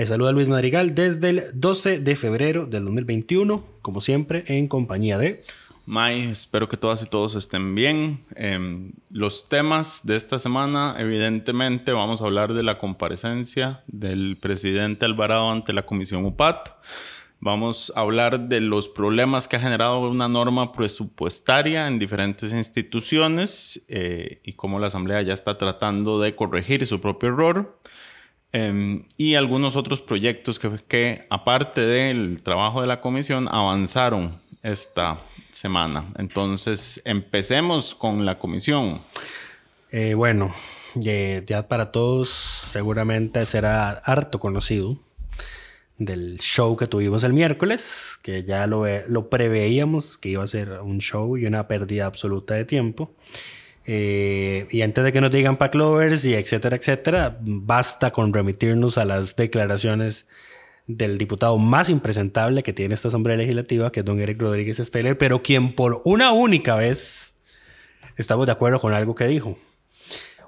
Les saluda Luis Madrigal desde el 12 de febrero del 2021, como siempre en compañía de... May, espero que todas y todos estén bien. Em, los temas de esta semana, evidentemente, vamos a hablar de la comparecencia del presidente Alvarado ante la Comisión UPAT. Vamos a hablar de los problemas que ha generado una norma presupuestaria en diferentes instituciones eh, y cómo la Asamblea ya está tratando de corregir su propio error. Em, y algunos otros proyectos que, que, aparte del trabajo de la comisión, avanzaron esta semana. Entonces, empecemos con la comisión. Eh, bueno, ya para todos seguramente será harto conocido del show que tuvimos el miércoles, que ya lo, lo preveíamos que iba a ser un show y una pérdida absoluta de tiempo. Eh, y antes de que nos digan Clovers y etcétera, etcétera, basta con remitirnos a las declaraciones del diputado más impresentable que tiene esta Asamblea Legislativa, que es don Eric Rodríguez Steller, pero quien por una única vez estamos de acuerdo con algo que dijo.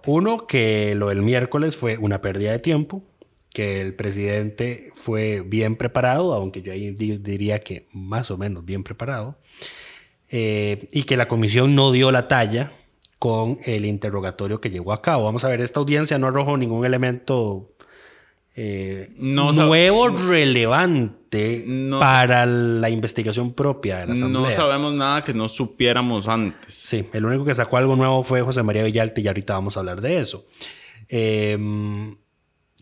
Uno, que lo del miércoles fue una pérdida de tiempo que el presidente fue bien preparado, aunque yo ahí diría que más o menos bien preparado, eh, y que la comisión no dio la talla con el interrogatorio que llevó a cabo. Vamos a ver, esta audiencia no arrojó ningún elemento eh, nuevo, relevante para la investigación propia de la Asamblea. No sabemos nada que no supiéramos antes. Sí, el único que sacó algo nuevo fue José María Villalte y ahorita vamos a hablar de eso. Eh,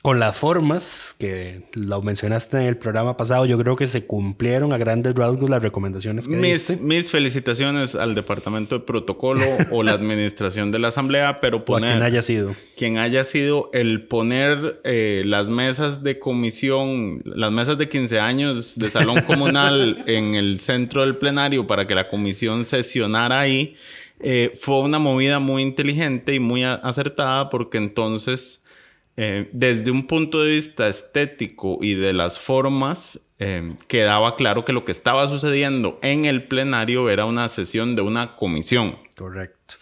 con las formas, que lo mencionaste en el programa pasado, yo creo que se cumplieron a grandes rasgos las recomendaciones que mis, diste. Mis felicitaciones al Departamento de Protocolo o la Administración de la Asamblea, pero poner... quien haya sido. Quien haya sido el poner eh, las mesas de comisión, las mesas de 15 años de salón comunal en el centro del plenario para que la comisión sesionara ahí, eh, fue una movida muy inteligente y muy acertada porque entonces eh, desde un punto de vista estético y de las formas, eh, quedaba claro que lo que estaba sucediendo en el plenario era una sesión de una comisión. Correcto.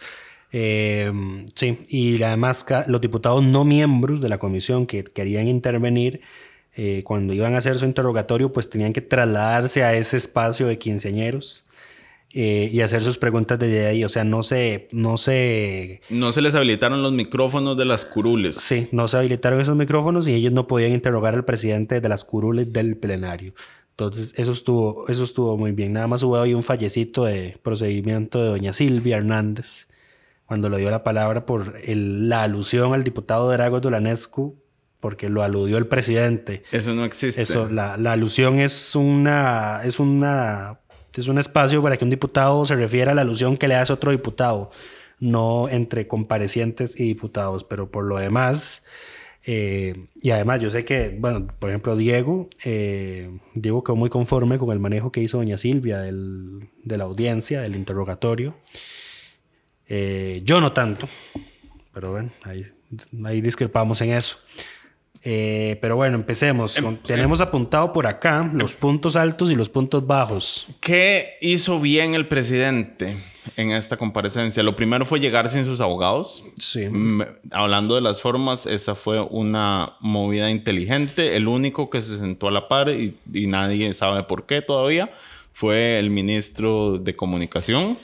Eh, sí, y además los diputados no miembros de la comisión que querían intervenir, cuando iban a hacer su interrogatorio, pues tenían que trasladarse a ese espacio de quinceañeros eh, y hacer sus preguntas desde ahí. O sea, no se, no se... No se les habilitaron los micrófonos de las curules. Sí, no se habilitaron esos micrófonos y ellos no podían interrogar al presidente de las curules del plenario. Entonces, eso estuvo, eso estuvo muy bien. Nada más hubo ahí un fallecito de procedimiento de doña Silvia Hernández, cuando le dio la palabra por la alusión al diputado Drago Dolanescu, porque lo aludió el presidente. Eso no existe. Eso, la, la alusión es una, es una es un espacio para que un diputado se refiera a la alusión que le hace otro diputado, no entre comparecientes y diputados, pero por lo demás, eh, y además yo sé que, bueno, por ejemplo, Diego, eh, Diego quedó muy conforme con el manejo que hizo doña Silvia de la audiencia, del interrogatorio. Eh, yo no tanto, pero bueno, ahí, ahí discrepamos en eso. Eh, pero bueno, empecemos. Em, tenemos apuntado por acá los puntos altos y los puntos bajos. ¿Qué hizo bien el presidente en esta comparecencia? Lo primero fue llegar sin sus abogados. Sí. hablando de las formas, esa fue una movida inteligente. El único que se sentó a la par y, nadie sabe por qué todavía fue el ministro de Comunicación.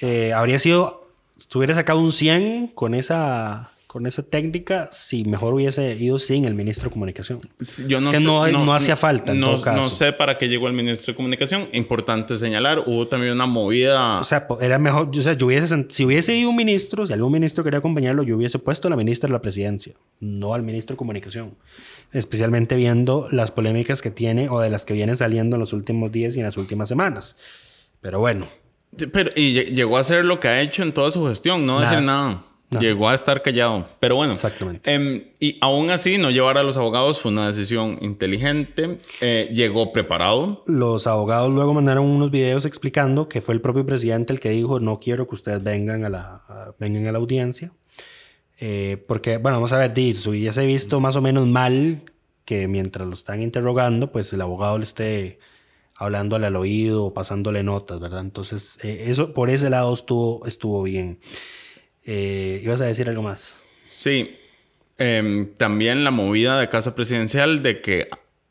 Eh, habría sido, si hubiera sacado un 100 con esa con esa técnica si mejor hubiese ido sin el ministro de Comunicación. Yo no es que sé- no, no hacía falta en no, todo caso. no sé para qué llegó el ministro de Comunicación. Importante señalar, hubo también una movida. O sea, era mejor, o sea, yo hubiese, si hubiese ido un ministro, si algún ministro quería acompañarlo, yo hubiese puesto a la ministra de la presidencia, no al ministro de comunicación. Especialmente viendo las polémicas que tiene o de las que vienen saliendo en los últimos días y en las últimas semanas. Pero bueno, Pero, y lle- llegó a hacer lo que ha hecho en toda su gestión, no Nada. decir nada. Nada. Llegó a estar callado. Pero bueno. Exactamente. em, y aún así, no llevar a los abogados fue una decisión inteligente. Eh, llegó preparado. los abogados luego mandaron unos videos explicando que fue el propio presidente el que dijo no quiero que ustedes vengan a la, a- vengan a la audiencia. Eh, porque, bueno, vamos a ver, di, si hubiese visto más o menos mal que mientras lo están interrogando, pues el abogado le esté hablándole al oído o pasándole notas, ¿verdad? Entonces, eh, eso por ese lado estuvo, estuvo bien. Eh, ¿Ibas a decir algo más? Sí. Em, también la movida de Casa Presidencial de que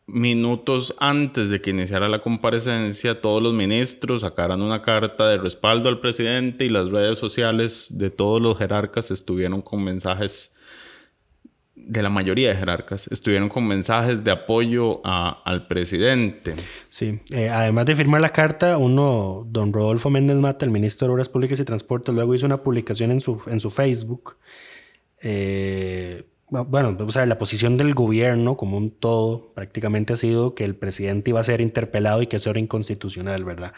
minutos antes de que iniciara la comparecencia, todos los ministros sacaran una carta de respaldo al presidente y las redes sociales de todos los jerarcas estuvieron con mensajes, de la mayoría de jerarcas, estuvieron con mensajes de apoyo a- al presidente. Sí, eh, además de firmar la carta, uno, don Rodolfo Méndez Mata, el ministro de Obras Públicas y Transportes, luego hizo una publicación en su, en su Facebook. Eh, bu- bueno, vamos a ver, la posición del gobierno como un todo prácticamente ha sido que el presidente iba a ser interpelado y que eso era inconstitucional, ¿verdad?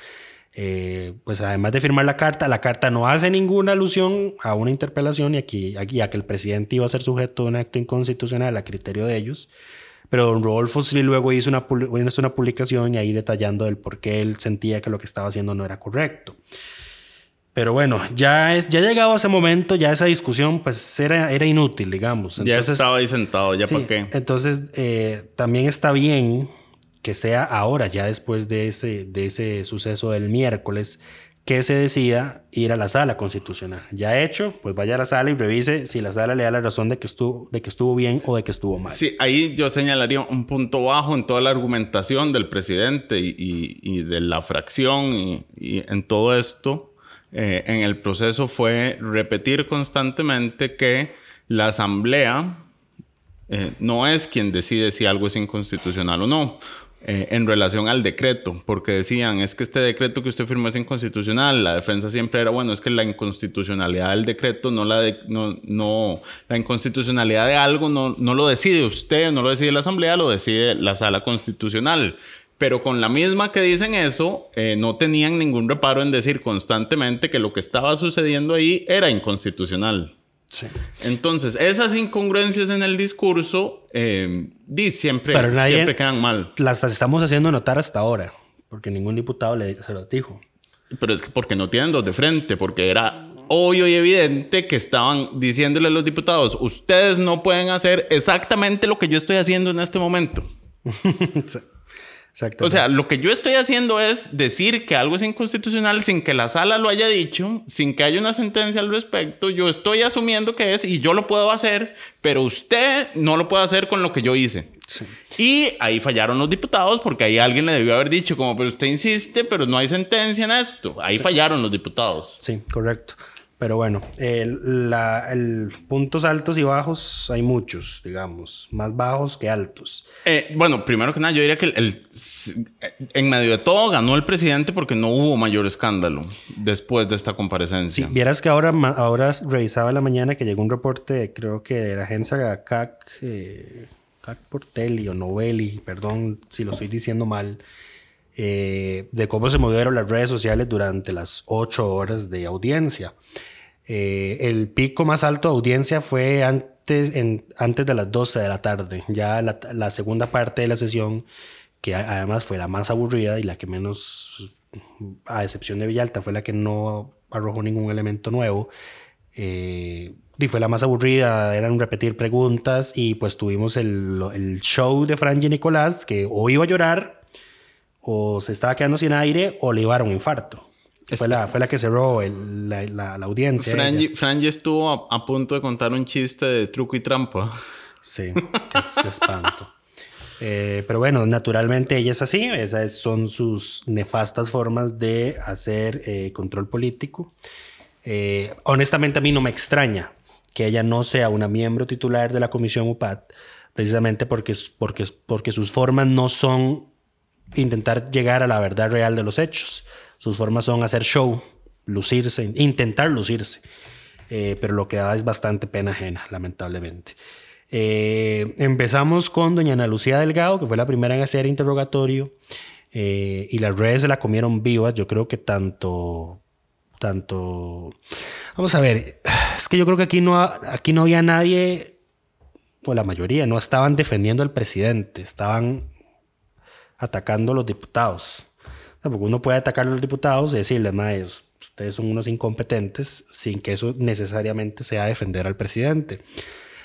Eh, pues además de firmar la carta, la carta no hace ninguna alusión a una interpelación y aquí, aquí a que el presidente iba a ser sujeto de un acto inconstitucional a criterio de ellos. Pero don Rodolfo sí luego hizo una, hizo una publicación y ahí detallando el por qué él sentía que lo que estaba haciendo no era correcto. Pero bueno, ya, es, ya llegado ese momento, ya esa discusión pues era, era inútil, digamos. ya estaba ahí sentado, ya Sí, para qué. Entonces, eh, también está bien que sea ahora, ya después de ese, de ese suceso del miércoles, que se decida ir a la sala constitucional. Ya hecho, pues vaya a la sala y revise si la sala le da la razón de que estuvo, de que estuvo bien o de que estuvo mal. Sí, ahí yo señalaría un punto bajo en toda la argumentación del presidente y, y- de la fracción y, y en todo esto. eh, en el proceso fue repetir constantemente que la asamblea eh, no es quien decide si algo es inconstitucional o no. Eh, en relación al decreto, porque decían, es que este decreto que usted firmó es inconstitucional. La defensa siempre era, bueno, es que la inconstitucionalidad del decreto no la, de- no, no, la inconstitucionalidad de algo no, no lo decide usted, no lo decide la asamblea, lo decide la sala constitucional. Pero con la misma que dicen eso, eh, no tenían ningún reparo en decir constantemente que lo que estaba sucediendo ahí era inconstitucional. Sí. Entonces, esas incongruencias en el discurso, eh, di, siempre, Pero nadie- siempre quedan mal. Las estamos haciendo notar hasta ahora, porque ningún diputado le, se lo dijo. Pero es que porque no tienen dos de frente, porque era obvio y evidente que estaban diciéndole a los diputados, ustedes no pueden hacer exactamente lo que yo estoy haciendo en este momento. Sí. O sea, lo que yo estoy haciendo es decir que algo es inconstitucional sin que la sala lo haya dicho, sin que haya una sentencia al respecto. Yo estoy asumiendo que es y yo lo puedo hacer, pero usted no lo puede hacer con lo que yo hice. Y ahí fallaron los diputados porque ahí alguien le debió haber dicho como, pero usted insiste, pero no hay sentencia en esto. Ahí fallaron los diputados. Sí, correcto. Pero bueno, el, la- el puntos altos y bajos hay muchos, digamos, más bajos que altos. Eh, bueno, primero que nada, yo diría que el, el- en medio de todo ganó el presidente porque no hubo mayor escándalo después de esta Sí, comparecencia. vieras que ahora, ahora revisaba en la mañana que llegó un reporte, creo que de la agencia CAC, eh, CAC Portelli o Novelli, perdón si lo estoy diciendo mal, eh, de cómo se movieron las redes sociales durante las ocho horas de audiencia. Eh, el pico más alto de audiencia fue antes, en- antes de las 12 de la tarde. Ya la, la segunda parte de la sesión, que además fue la más aburrida y la que menos, a excepción de Villalta, fue la que no arrojó ningún elemento nuevo. Eh, y fue la más aburrida, eran repetir preguntas y pues tuvimos el, el show de Franji Nicolás que o iba a llorar o se estaba quedando sin aire o le iba a dar un infarto. Fue, la, fue la que cerró el- la, la- la audiencia. Franji. Franji estuvo a, a punto de contar un chiste de truco y trampa. Sí, qué, qué espanto. Eh, pero bueno, naturalmente ella es así, esas son sus nefastas formas de hacer eh, control político. Eh, honestamente a mí no me extraña que ella no sea una miembro titular de la comisión UPAT, precisamente porque, porque, porque sus formas no son intentar llegar a la verdad real de los hechos. Sus formas son hacer show, lucirse, intentar lucirse. Eh, pero lo que da es bastante pena ajena, lamentablemente. Eh, empezamos con doña Ana Lucía Delgado, que fue la primera en hacer interrogatorio, eh, y las redes se la comieron vivas. Yo creo que tanto, tanto, vamos a ver, es que yo creo que aquí no, aquí no había nadie o la mayoría, no estaban defendiendo al presidente, estaban atacando a los diputados. porque uno puede atacar a los diputados y decirles, maes, ustedes son unos incompetentes, sin que eso necesariamente sea defender al presidente.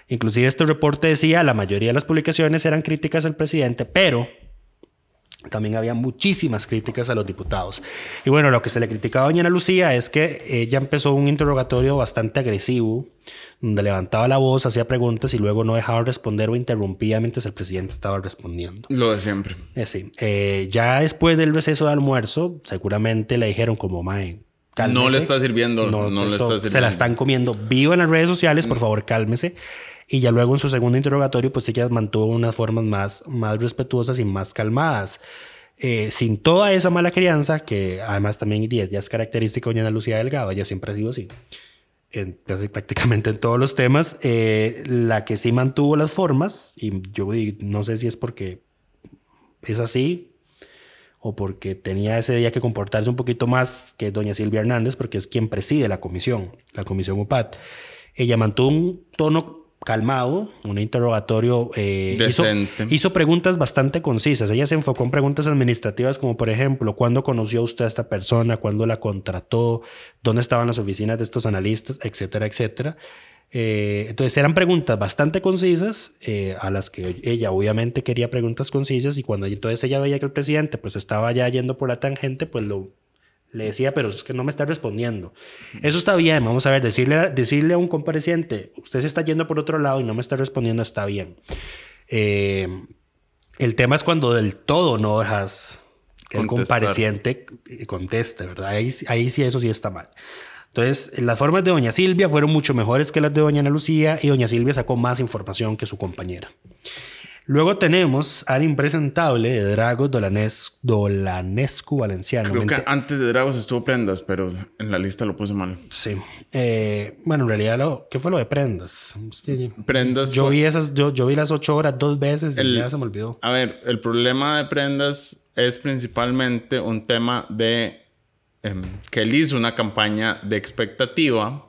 Inclusive este reporte decía, la mayoría de las publicaciones eran críticas al presidente, pero también había muchísimas críticas a los diputados. Y bueno, lo que se le criticaba a doña Ana Lucía es que ella empezó un interrogatorio bastante agresivo, donde levantaba la voz, hacía preguntas y luego no dejaba responder o interrumpía mientras el presidente estaba respondiendo. Lo de siempre. Eh, sí. Eh, ya después del receso de almuerzo, seguramente le dijeron como, mae, no le está sirviendo, no, le está sirviendo. Se la están comiendo viva en las redes sociales, por mm. favor, cálmese. Y ya luego en su segundo interrogatorio, pues ella mantuvo unas formas más, más respetuosas y más calmadas. Eh, sin toda esa mala crianza, que además también ya es característica de Doña Lucía Delgado, ella siempre ha sido así. En, prácticamente en todos los temas, eh, la que sí mantuvo las formas, y yo no sé si es porque es así o porque tenía ese día que comportarse un poquito más que doña Silvia Hernández, porque es quien preside la comisión, la comisión UPAT. Ella mantuvo un tono calmado, un interrogatorio. Eh, hizo, hizo, preguntas bastante concisas. Ella se enfocó en preguntas administrativas como, por ejemplo, ¿cuándo conoció usted a esta persona? ¿Cuándo la contrató? ¿Dónde estaban las oficinas de estos analistas? Etcétera, etcétera. Eh, entonces eran preguntas bastante concisas eh, a las que ella obviamente quería preguntas concisas y cuando entonces ella veía que el presidente pues estaba ya yendo por la tangente pues lo le decía, pero es que no me está respondiendo. Eso está bien, vamos a ver, decirle, decirle a un compareciente, usted se está yendo por otro lado y no me está respondiendo, está bien. Eh, el tema es cuando del todo no dejas que el compareciente conteste, ¿verdad? Ahí, ahí sí, eso sí está mal. Entonces, las formas de doña Silvia fueron mucho mejores que las de doña Ana Lucía y doña Silvia sacó más información que su compañera. Luego tenemos al impresentable de Dragos Dolanescu Valenciano. Creo que antes de Dragos estuvo Prendas, pero en la lista lo puse mal. Sí. Eh, bueno, en realidad, lo, ¿qué fue lo de Prendas? Prendas. Yo, vi, esas, yo, vi las ocho horas dos veces y ya se me olvidó. A ver, el problema de Prendas es principalmente un tema de em, que él hizo una campaña de expectativa.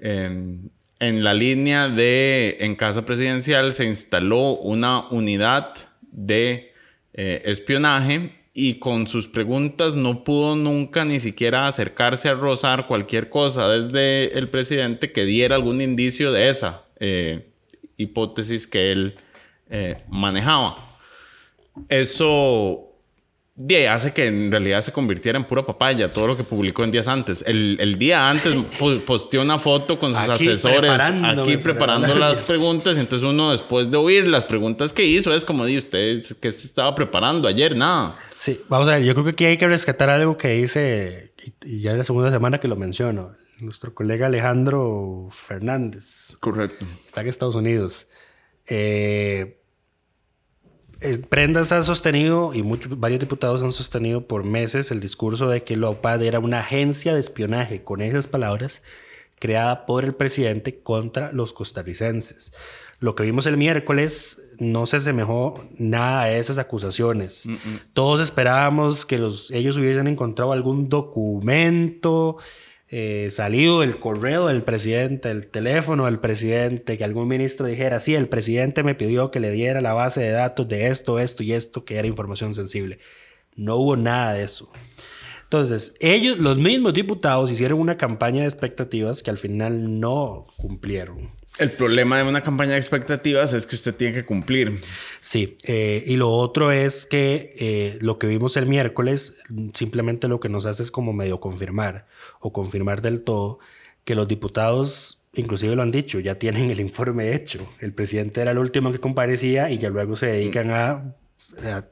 Em, en la línea de en casa presidencial se instaló una unidad de eh, espionaje y con sus preguntas no pudo nunca ni siquiera acercarse a rozar cualquier cosa desde el presidente que diera algún indicio de esa eh, hipótesis que él eh, manejaba. Eso de hace que en realidad se convirtiera en pura papaya todo lo que publicó en días antes. El, día antes posteó una foto con sus asesores aquí preparando las preguntas. Y entonces uno después de oír las preguntas que hizo es como, di usted, que se estaba preparando ayer? Nada. Sí, vamos a ver, yo creo que aquí hay que rescatar algo que dice, y ya es la segunda semana que lo menciono, nuestro colega Alejandro Fernández. Correcto. Está en Estados Unidos. Eh, Prendas ha sostenido, y muchos, varios diputados han sostenido por meses el discurso de que la OPAD era una agencia de espionaje, con esas palabras, creada por el presidente contra los costarricenses. Lo que vimos el miércoles no se asemejó nada a esas acusaciones. Todos esperábamos que los, ellos hubiesen encontrado algún documento eh, salido del correo del presidente, del teléfono del presidente, que algún ministro dijera, sí, el presidente me pidió que le diera la base de datos de esto, esto y esto, que era información sensible. No hubo nada de eso. Entonces, ellos, los mismos diputados, hicieron una campaña de expectativas que al final no cumplieron. El problema de una campaña de expectativas es que usted tiene que cumplir. Sí, eh, y lo otro es que eh, lo que vimos el miércoles simplemente lo que nos hace es como medio confirmar o confirmar del todo que los diputados, inclusive lo han dicho, ya tienen el informe hecho. El presidente era el último que comparecía y ya luego se dedican a,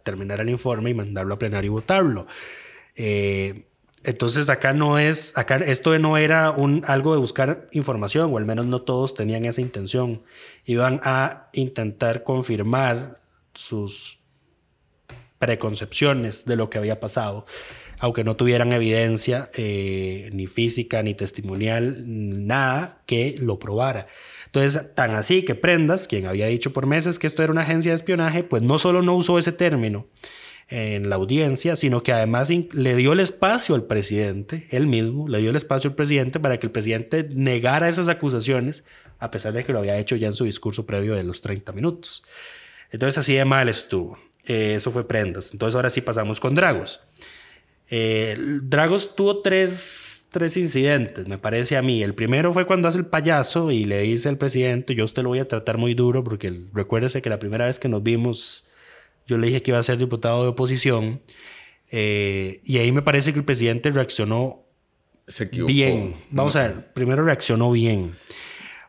terminar el informe y mandarlo a plenario y votarlo. Eh, Entonces acá no es, acá esto no era un, algo de buscar información, o al menos no todos tenían esa intención. Iban a intentar confirmar sus preconcepciones de lo que había pasado, aunque no tuvieran evidencia eh, ni física ni testimonial, nada que lo probara. Entonces, tan así que Prendas, quien había dicho por meses que esto era una agencia de espionaje, pues no solo no usó ese término en la audiencia, sino que además le dio el espacio al presidente, él mismo, le dio el espacio al presidente para que el presidente negara esas acusaciones, a pesar de que lo había hecho ya en su discurso previo de los 30 minutos. Entonces, así de mal estuvo. Eh, eso fue Prendas. Entonces, ahora sí pasamos con Dragos. Eh, Dragos tuvo tres tres incidentes, me parece a mí. El primero fue cuando hace el payaso y le dice al presidente, yo usted lo voy a tratar muy duro porque recuérdese que la primera vez que nos vimos, yo le dije que iba a ser diputado de oposición. Eh, y ahí me parece que el presidente reaccionó bien. Vamos a ver, primero reaccionó bien.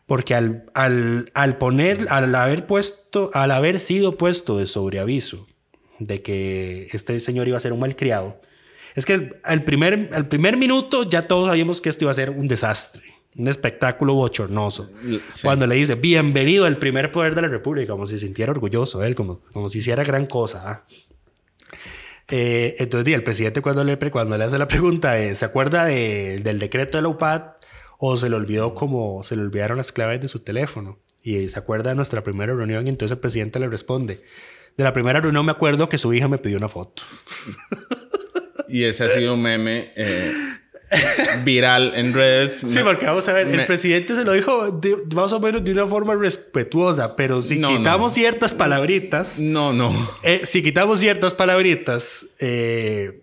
Porque al, al, al poner, al haber puesto, al haber sido puesto de sobreaviso de que este señor iba a ser un malcriado, es que al primer, al primer minuto ya todos sabíamos que esto iba a ser un desastre, un espectáculo bochornoso. Cuando le dice, bienvenido al primer poder de la República, como si se sintiera orgulloso él, como, como si hiciera gran cosa. ¿ah? Eh, entonces, el presidente cuando le, cuando le hace la pregunta, ¿se acuerda del decreto de la UPAD o se le olvidó como se le olvidaron las claves de su teléfono? Y se acuerda de nuestra primera reunión y entonces el presidente le responde, de la primera reunión me acuerdo que su hija me pidió una foto. Y ese ha sido un meme eh, viral en redes. Sí, porque vamos a ver, el presidente se lo dijo más o menos de una forma respetuosa, pero si quitamos ciertas palabritas. No, no. Eh, si quitamos ciertas palabritas, eh,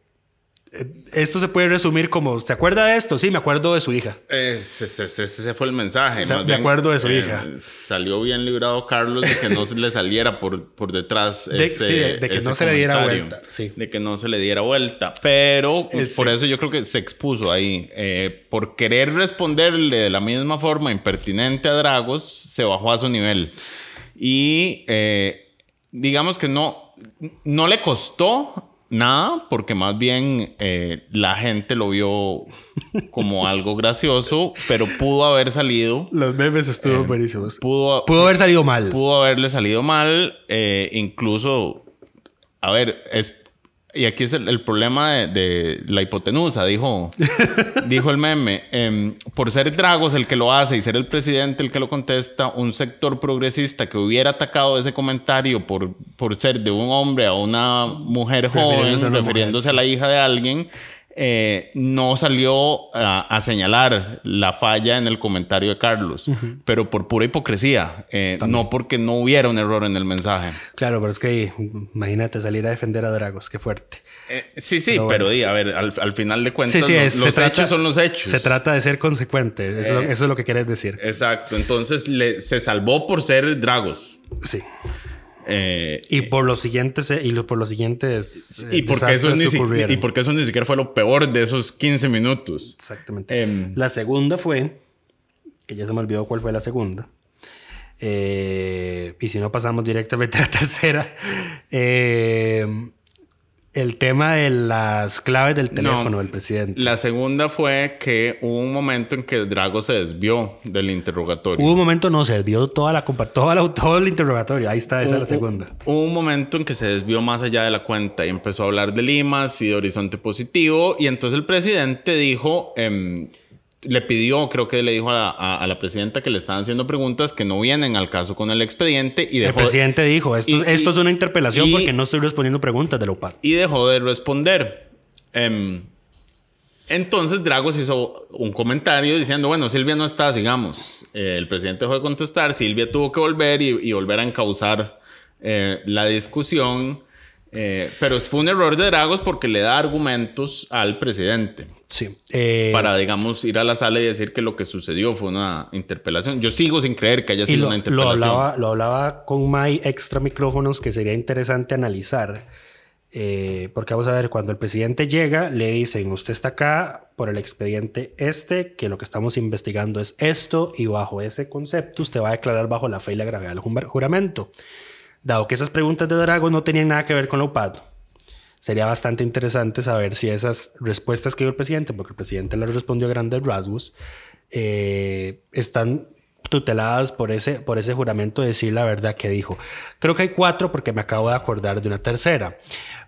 esto se puede resumir como, ¿te acuerdas de esto? Sí, me acuerdo de su hija. Ese, ese, fue el mensaje. me acuerdo de su eh, hija. Salió bien librado Carlos de que no se le saliera por, por detrás. De, sí, de, que no se le diera vuelta. De que no se le diera vuelta. Pero por eso yo creo que se expuso ahí. Eh, por querer responderle de la misma forma impertinente a Dragos, se bajó a su nivel. Y eh, digamos que no, no le costó nada, porque más bien eh, la gente lo vio como algo gracioso, pero pudo haber salido. Los memes estuvo eh, buenísimos. Pudo, pudo haber salido mal. Pudo haberle salido mal. Eh, incluso, a ver, es y aquí es el, problema de, la hipotenusa, dijo, dijo el meme. Em, por ser Dragos el que lo hace y ser el presidente el que lo contesta, un sector progresista que hubiera atacado ese comentario por, por ser de un hombre a una mujer joven, refiriéndose a la hija de alguien, eh, no salió a, señalar la falla en el comentario de Carlos, pero por pura hipocresía, eh, no porque no hubiera un error en el mensaje. Claro, pero es que imagínate salir a defender a Dragos, qué fuerte. Eh, sí, sí, pero, di, a ver, al, final de cuentas, los, hechos son los hechos. Se trata de ser consecuente, eso, es lo que quieres decir. Exacto, entonces se salvó por ser Dragos. Sí. Eh, y por los siguientes y por los siguientes y porque eso ni y porque eso ni siquiera fue lo peor de esos 15 minutos. Exactamente. Em, la segunda fue que ya se me olvidó cuál fue la segunda eh, y si no pasamos directamente a la tercera eh, el tema de las claves del teléfono del presidente. La segunda fue que hubo un momento en que Drago se desvió del interrogatorio. Hubo un momento, no, se desvió toda la, toda la, todo el interrogatorio. Ahí está, esa es la segunda. Hubo un momento en que se desvió más allá de la cuenta y empezó a hablar de Limas y de Horizonte Positivo. Y entonces el presidente dijo... Eh, le pidió, creo que le dijo a, la presidenta que le estaban haciendo preguntas que no vienen al caso con el expediente y dejó... El presidente dijo, esto, esto es una interpelación porque no estoy respondiendo preguntas de la UPAD. Y dejó de responder. Em, entonces Dragos hizo un comentario diciendo, bueno, Silvia no está, sigamos. Eh, el presidente dejó de contestar, Silvia tuvo que volver y, volver a encauzar eh, la discusión. Eh, pero fue un error de Dragos porque le da argumentos al presidente. Sí. Eh, para, digamos, ir a la sala y decir que lo que sucedió fue una interpelación. Yo sigo sin creer que haya sido una interpelación. Lo hablaba, lo hablaba con May extra micrófonos que sería interesante analizar. Eh, porque vamos a ver, cuando el presidente llega, le dicen, usted está acá por el expediente este, que lo que estamos investigando es esto, y bajo ese concepto usted va a declarar bajo la fe y la gravedad del juramento. Dado que esas preguntas de Drago no tenían nada que ver con la UPAD, sería bastante interesante saber si esas respuestas que dio el presidente, porque el presidente le respondió a grandes rasgos, eh, están tuteladas por ese, por ese juramento de decir la verdad que dijo. Creo que hay cuatro porque me acabo de acordar de una tercera.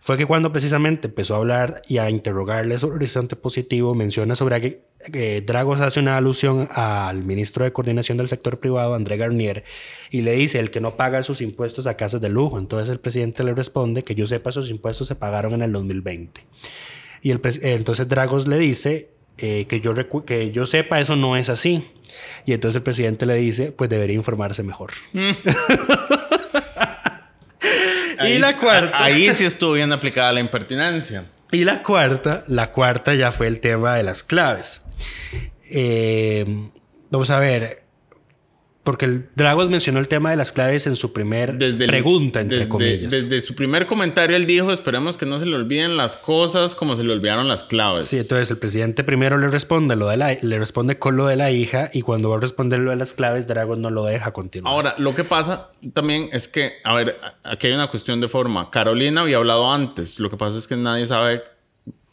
Fue que cuando precisamente empezó a hablar y a interrogarle sobre Horizonte Positivo, menciona sobre que Dragos hace una alusión al ministro de Coordinación del Sector Privado, André Garnier, y le dice el que no paga sus impuestos a casas de lujo. Entonces el presidente le responde que yo sepa, esos impuestos se pagaron en el 2020. Y el entonces Dragos le dice eh, que, yo que yo sepa, eso no es así. Y entonces el presidente le dice, pues debería informarse mejor. Mm. y la cuarta. Ahí sí estuvo bien aplicada la impertinencia. Y la cuarta, la cuarta ya fue el tema de las claves. Eh, vamos a ver, porque el Dragos mencionó el tema de las claves en su primer pregunta, entre comillas. Desde su primer comentario, él dijo: Esperemos que no se le olviden las cosas como se le olvidaron las claves. Sí, entonces el presidente primero le responde, lo de la, le responde con lo de la hija, y cuando va a responder lo de las claves, Dragos no lo deja continuar. Ahora, lo que pasa también es que, a ver, aquí hay una cuestión de forma. Carolina había hablado antes. Lo que pasa es que nadie sabe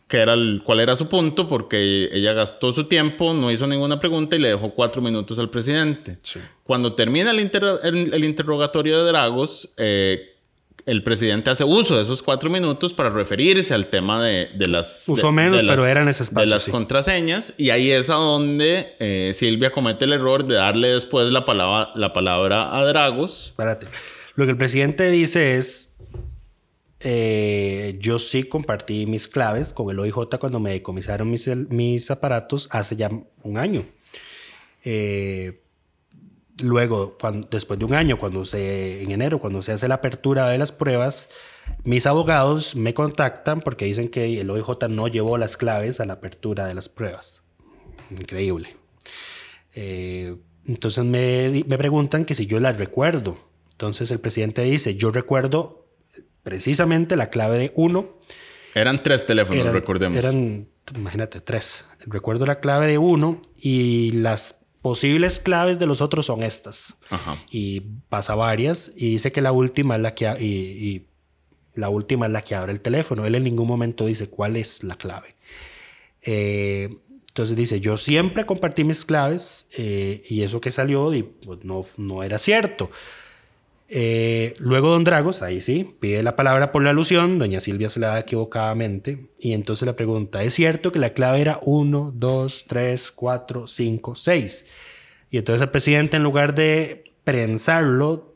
que era el, cuál era su punto, porque ella gastó su tiempo, no hizo ninguna pregunta y le dejó cuatro minutos al presidente. Cuando termina el, el, interrogatorio de Dragos, eh, el presidente hace uso de esos cuatro minutos para referirse al tema de, de las... Usó menos, pero eran ese espacio, De las contraseñas. Y ahí es a donde eh, Silvia comete el error de darle después la palabra, la palabra a Dragos. Espérate. Lo que el presidente dice es eh, yo sí compartí mis claves con el OIJ cuando me decomisaron mis, mis aparatos hace ya un año. Eh, luego, cuando, después de un año, cuando se, en enero, cuando se hace la apertura de las pruebas, mis abogados me contactan porque dicen que el OIJ no llevó las claves a la apertura de las pruebas. Increíble. Eh, entonces me, me preguntan que si yo las recuerdo. Entonces el presidente dice, yo recuerdo precisamente la clave de uno. Eran tres teléfonos, recordemos. Eran, imagínate, tres. Recuerdo la clave de uno y las posibles claves de los otros son estas. Y pasa varias y dice que la última es la que y, la última es la que abre el teléfono. Él en ningún momento dice cuál es la clave. Eh, entonces dice, yo siempre compartí mis claves eh, y eso que salió y, pues, no, no era cierto. Eh, luego Don Dragos, ahí sí, pide la palabra por la alusión, doña Silvia se la da equivocadamente y entonces le pregunta, ¿es cierto que la clave era 1, 2, 3, 4, 5, 6? Y entonces el presidente en lugar de prensarlo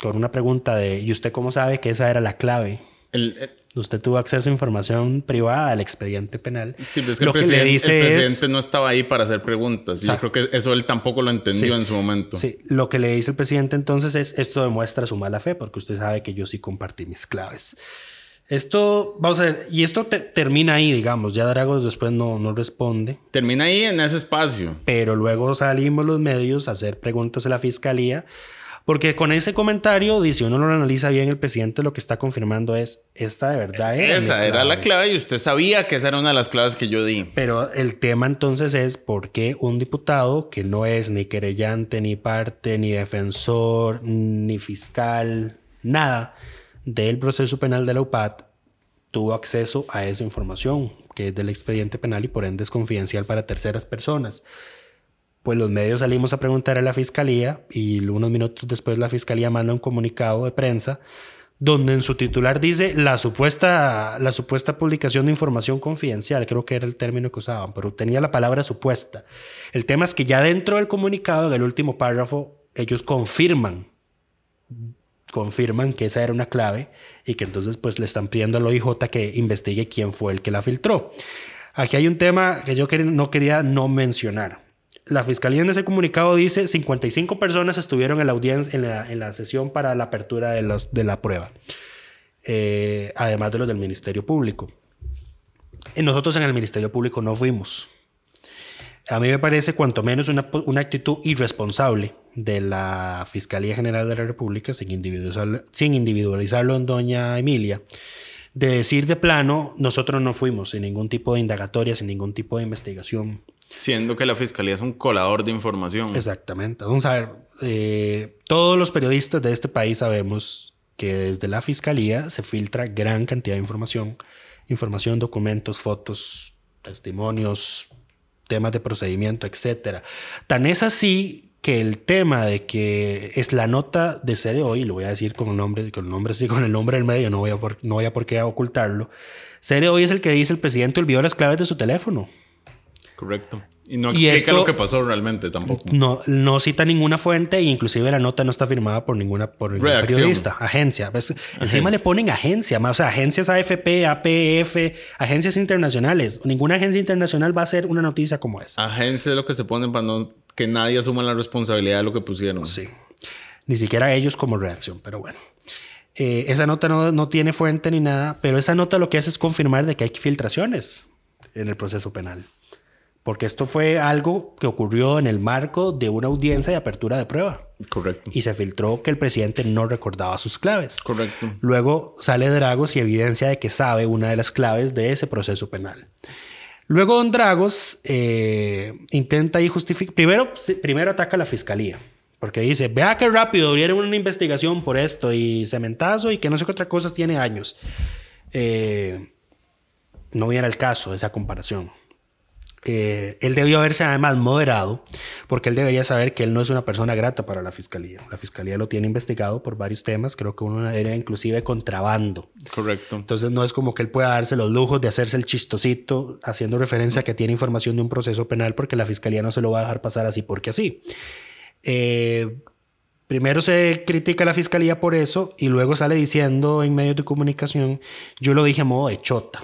con una pregunta de, ¿y usted cómo sabe que esa era la clave? el, Usted tuvo acceso a información privada al expediente penal. Sí, pero es que lo el, presidente, le dice el presidente no estaba ahí para hacer preguntas. yo creo que eso él tampoco lo entendió en su momento. Sí, lo que le dice el presidente entonces es, esto demuestra su mala fe, porque usted sabe que yo sí compartí mis claves. Esto, vamos a ver, y esto termina ahí, digamos, ya Dragos después no, no responde. Termina ahí en ese espacio. Pero luego salimos los medios a hacer preguntas a la fiscalía porque con ese comentario, si uno lo analiza bien, el presidente lo que está confirmando es, esta de verdad era Esa era la clave y usted sabía que esa era una de las claves que yo di. Pero el tema entonces es por qué un diputado que no es ni querellante, ni parte, ni defensor, ni fiscal, nada del proceso penal de la UPAD, tuvo acceso a esa información que es del expediente penal y por ende es confidencial para terceras personas pues los medios salimos a preguntar a la fiscalía y unos minutos después la fiscalía manda un comunicado de prensa donde en su titular dice la supuesta, la supuesta publicación de información confidencial, creo que era el término que usaban, pero tenía la palabra supuesta. El tema es que ya dentro del comunicado, en el último párrafo, ellos confirman, confirman que esa era una clave y que entonces pues le están pidiendo al OIJ que investigue quién fue el que la filtró. Aquí hay un tema que yo no quería no mencionar. La fiscalía en ese comunicado dice 55 personas estuvieron en la audiencia, en la, sesión para la apertura de, la prueba, eh, además de los del Ministerio Público. Y nosotros en el Ministerio Público no fuimos. A mí me parece cuanto menos una, una actitud irresponsable de la Fiscalía General de la República, sin, individualizarlo, sin individualizarlo en doña Emilia, de decir de plano, nosotros no fuimos sin ningún tipo de indagatoria, sin ningún tipo de investigación Siendo que la fiscalía es un colador de información. Exactamente. Vamos a ver, eh, todos los periodistas de este país sabemos que desde la fiscalía se filtra gran cantidad de información, información, documentos, fotos, testimonios, temas de procedimiento, etcétera. Tan es así que el tema de que es la nota de serie hoy, lo voy a decir con nombre, con nombre sí, con el nombre del medio, no voy a por, no voy a por qué ocultarlo. Serie hoy es el que dice el presidente olvidó las claves de su teléfono. Correcto. Y no Y explica esto- lo que pasó realmente tampoco. No, no cita ninguna fuente e inclusive la nota no está firmada por ninguna por ningún periodista, agencia. ¿ves? Encima le ponen agencia, más, o sea, agencias AFP, APF, agencias internacionales. Ninguna agencia internacional va a hacer una noticia como esa. Agencia es lo que se ponen para no, que nadie asuma la responsabilidad de lo que pusieron. Sí. Ni siquiera ellos como reacción, pero bueno. Eh, esa nota no, no tiene fuente ni nada, pero esa nota lo que hace es confirmar de que hay filtraciones en el proceso penal. Porque esto fue algo que ocurrió en el marco de una audiencia de apertura de prueba. Correcto. Y se filtró que el presidente no recordaba sus claves. Correcto. Luego sale Dragos y evidencia de que sabe una de las claves de ese proceso penal. Luego Don Dragos eh, intenta y justificar. Primero, primero ataca a la fiscalía. Porque dice, vea qué rápido abrieron una investigación por esto y cementazo y que no sé qué otra cosa tiene años. Eh, no viene el caso esa comparación. Eh, él debió haberse además moderado porque él debería saber que él no es una persona grata para la fiscalía. La fiscalía lo tiene investigado por varios temas, creo que uno era inclusive contrabando. Correcto. Entonces no es como que él pueda darse los lujos de hacerse el chistosito haciendo referencia a que tiene información de un proceso penal porque la fiscalía no se lo va a dejar pasar así porque así. Eh, primero se critica a la fiscalía por eso y luego sale diciendo en medios de comunicación, yo lo dije a modo de chota.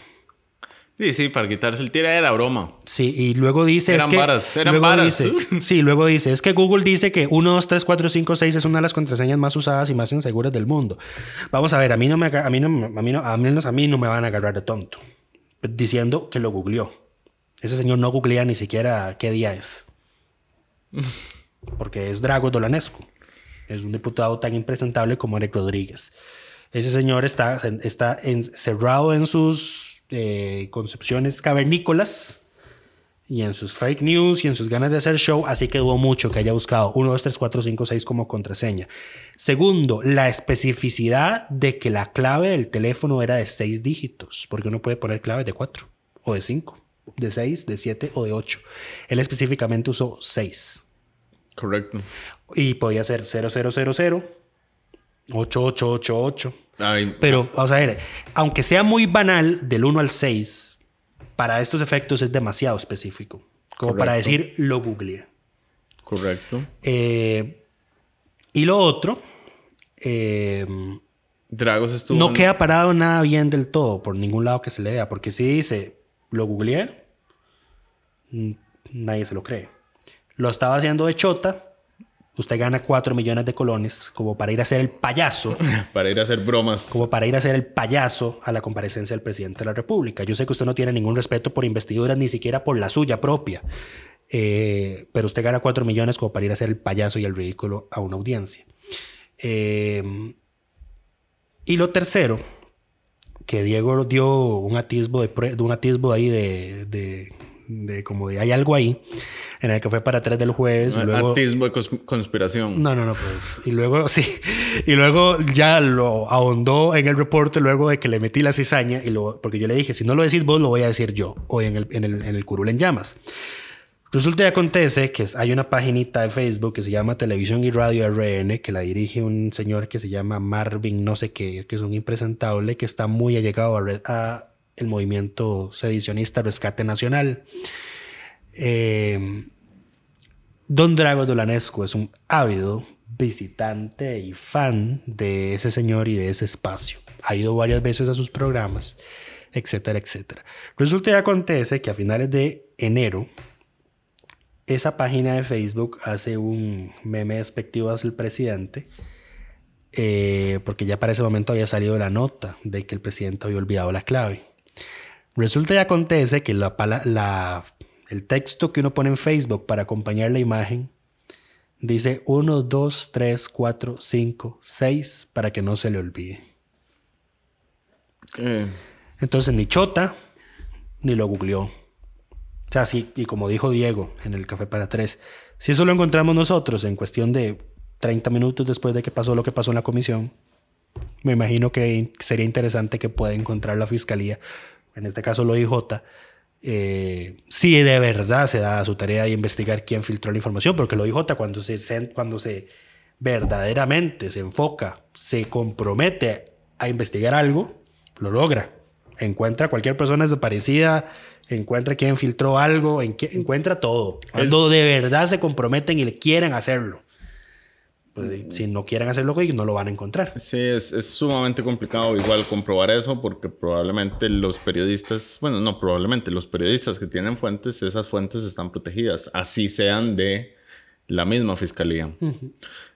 Sí, sí, para quitarse el tira era broma. Sí, y luego dice... Eran es que, varas, eran luego varas. dice- sí, luego dice, es que Google dice que 1, 2, 3, 4, 5, 6 es una de las contraseñas más usadas y más inseguras del mundo. Vamos a ver, a mí no me, a mí no, a mí no, a menos a mí no me van a agarrar de tonto. Diciendo que lo googleó. Ese señor no googlea ni siquiera qué día es. Porque es Drago Dolanescu. Es un diputado tan impresentable como Eric Rodríguez. Ese señor está, está encerrado en sus eh, concepciones cavernícolas y en sus fake news y en sus ganas de hacer show, así que dudo mucho que haya buscado 1, 2, 3, 4, 5, 6 como contraseña. Segundo, la especificidad de que la clave del teléfono era de 6 dígitos, porque uno puede poner claves de 4 o de 5, de 6, de 7 o de 8. Él específicamente usó 6 Correcto. y podía ser 0000, 8888. Ay, Pero, vamos a ver, aunque sea muy banal, del 1 al 6, para estos efectos es demasiado específico. Como para decir, lo googleé. correcto. Eh, y lo otro, eh, Dragos estuvo. no en- queda parado nada bien del todo, por ningún lado que se le vea, porque si dice, lo googleé, mm, nadie se lo cree. Lo estaba haciendo de chota, usted gana 4 millones de colones como para ir a hacer el payaso. Para ir a hacer bromas. como para ir a hacer el payaso a la comparecencia del presidente de la República. Yo sé que usted no tiene ningún respeto por investiduras, ni siquiera por la suya propia, Eh, pero usted gana 4 millones como para ir a hacer el payaso y el ridículo a una audiencia. Eh, y lo tercero, que Diego dio un atisbo de, un atisbo ahí de, de, de como de hay algo ahí, en el que fue para 3 del jueves. y luego, Atismo de cons- conspiración. no, no, no, pues. Y luego, sí. Y luego ya lo ahondó en el reporte luego de que le metí la cizaña. Y lo, porque yo le dije, si no lo decís vos, lo voy a decir yo. Hoy en el, en el, en el Curul en Llamas. Resulta y acontece que hay una paginita de Facebook que se llama Televisión y Radio RN, que la dirige un señor que se llama Marvin, no sé qué, que es un impresentable, que está muy allegado a, a el movimiento sedicionista Rescate Nacional. Eh, Don Drago Dolanescu es un ávido visitante y fan de ese señor y de ese espacio. Ha ido varias veces a sus programas, etcétera, etcétera. Resulta y acontece que a finales de enero, esa página de Facebook hace un meme despectivo hacia el presidente, eh, porque ya para ese momento había salido la nota de que el presidente había olvidado la clave. Resulta y acontece que la, pala- la- el texto que uno pone en Facebook para acompañar la imagen dice 1, 2, 3, 4, 5, 6 para que no se le olvide. Eh, Entonces ni Chota ni lo googleó. O sea, sí, y como dijo Diego en el Café para Tres, si eso lo encontramos nosotros en cuestión de 30 minutos después de que pasó lo que pasó en la comisión, me imagino que sería interesante que pueda encontrar la fiscalía, en este caso lo IJ, eh, si de verdad se da su tarea de investigar quién filtró la información, porque lo IJ cuando se, cuando se verdaderamente se enfoca, se compromete a investigar algo, lo logra. Encuentra cualquier persona desaparecida, encuentra quién filtró algo, encuentra todo. Cuando de verdad se comprometen y le quieren hacerlo. Pues, si no quieren hacerlo, no lo van a encontrar. Sí, es, es, sumamente complicado igual comprobar eso porque probablemente los periodistas, bueno, no probablemente, los periodistas que tienen fuentes, esas fuentes están protegidas, así sean de la misma fiscalía.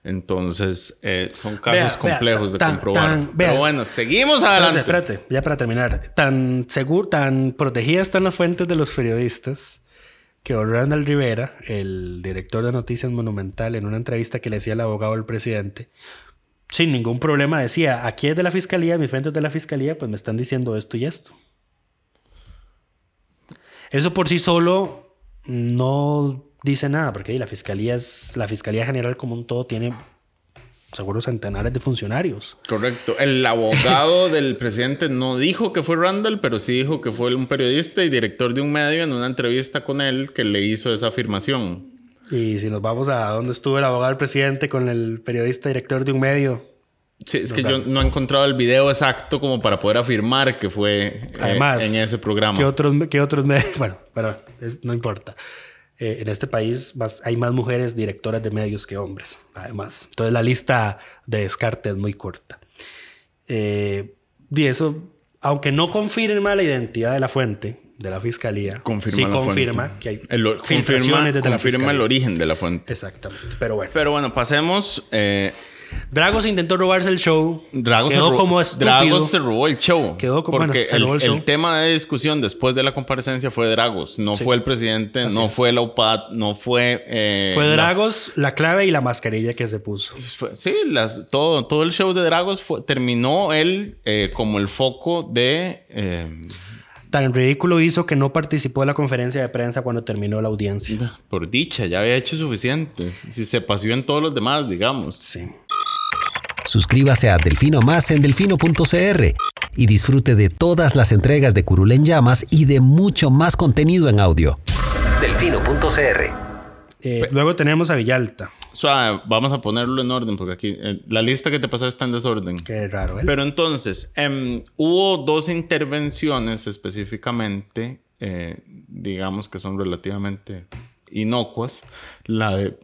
Entonces, eh, son casos complejos de comprobar. Pero bueno, seguimos adelante. Espérate, espérate, ya para terminar. Tan seguro, tan protegidas están las fuentes de los periodistas que Randall Rivera, el director de Noticias Monumental, en una entrevista que le hacía el abogado del presidente, sin ningún problema decía, aquí es de la fiscalía, mis fuentes de la fiscalía, pues me están diciendo esto y esto. Eso por sí solo no dice nada, porque la fiscalía es la fiscalía general como un todo tiene seguro centenares de funcionarios. Correcto. El abogado del presidente no dijo que fue Randall, pero sí dijo que fue un periodista y director de un medio en una entrevista con él que le hizo esa afirmación. Y si nos vamos a dónde estuvo el abogado del presidente con el periodista director de un medio. Sí, es que yo no he encontrado el video exacto como para poder afirmar que fue eh, en ese programa. ¿Qué otros, qué otros medios? Bueno, pero no importa. Eh, en este país hay más mujeres directoras de medios que hombres, además. Entonces la lista de descarte es muy corta. Eh, y eso, aunque no confirma la identidad de la fuente de la fiscalía, confirma sí confirma que hay el, confirma, confirma el origen de la fuente. Exactamente. Pero bueno. Pero bueno, pasemos. Eh, Dragos intentó robarse el show. Dragos quedó se como Dragos se robó el show. Quedó como porque se robó el, el, show. el, tema de discusión después de la comparecencia fue Dragos. No Sí. fue el presidente, Así no es. fue la UPAD, no fue. eh, Fue la- Dragos, la clave y la mascarilla que se puso. fue- sí, las, todo, todo el show de Dragos fue- terminó él eh, como el foco de. eh, Tan ridículo hizo que no participó de la conferencia de prensa cuando terminó la audiencia. por dicha, ya había hecho suficiente. Si se paseó en todos los demás, digamos. Sí. Suscríbase a Delfino Más en delfino.cr y disfrute de todas las entregas de Curul en Llamas y de mucho más contenido en audio. Delfino.cr Eh, luego tenemos a Villalta. Suave, vamos a ponerlo en orden porque aquí eh, la lista que te pasó está en desorden. Qué raro, ¿eh? Pero entonces, em, hubo dos intervenciones específicamente, eh, digamos que son relativamente inocuas, la de,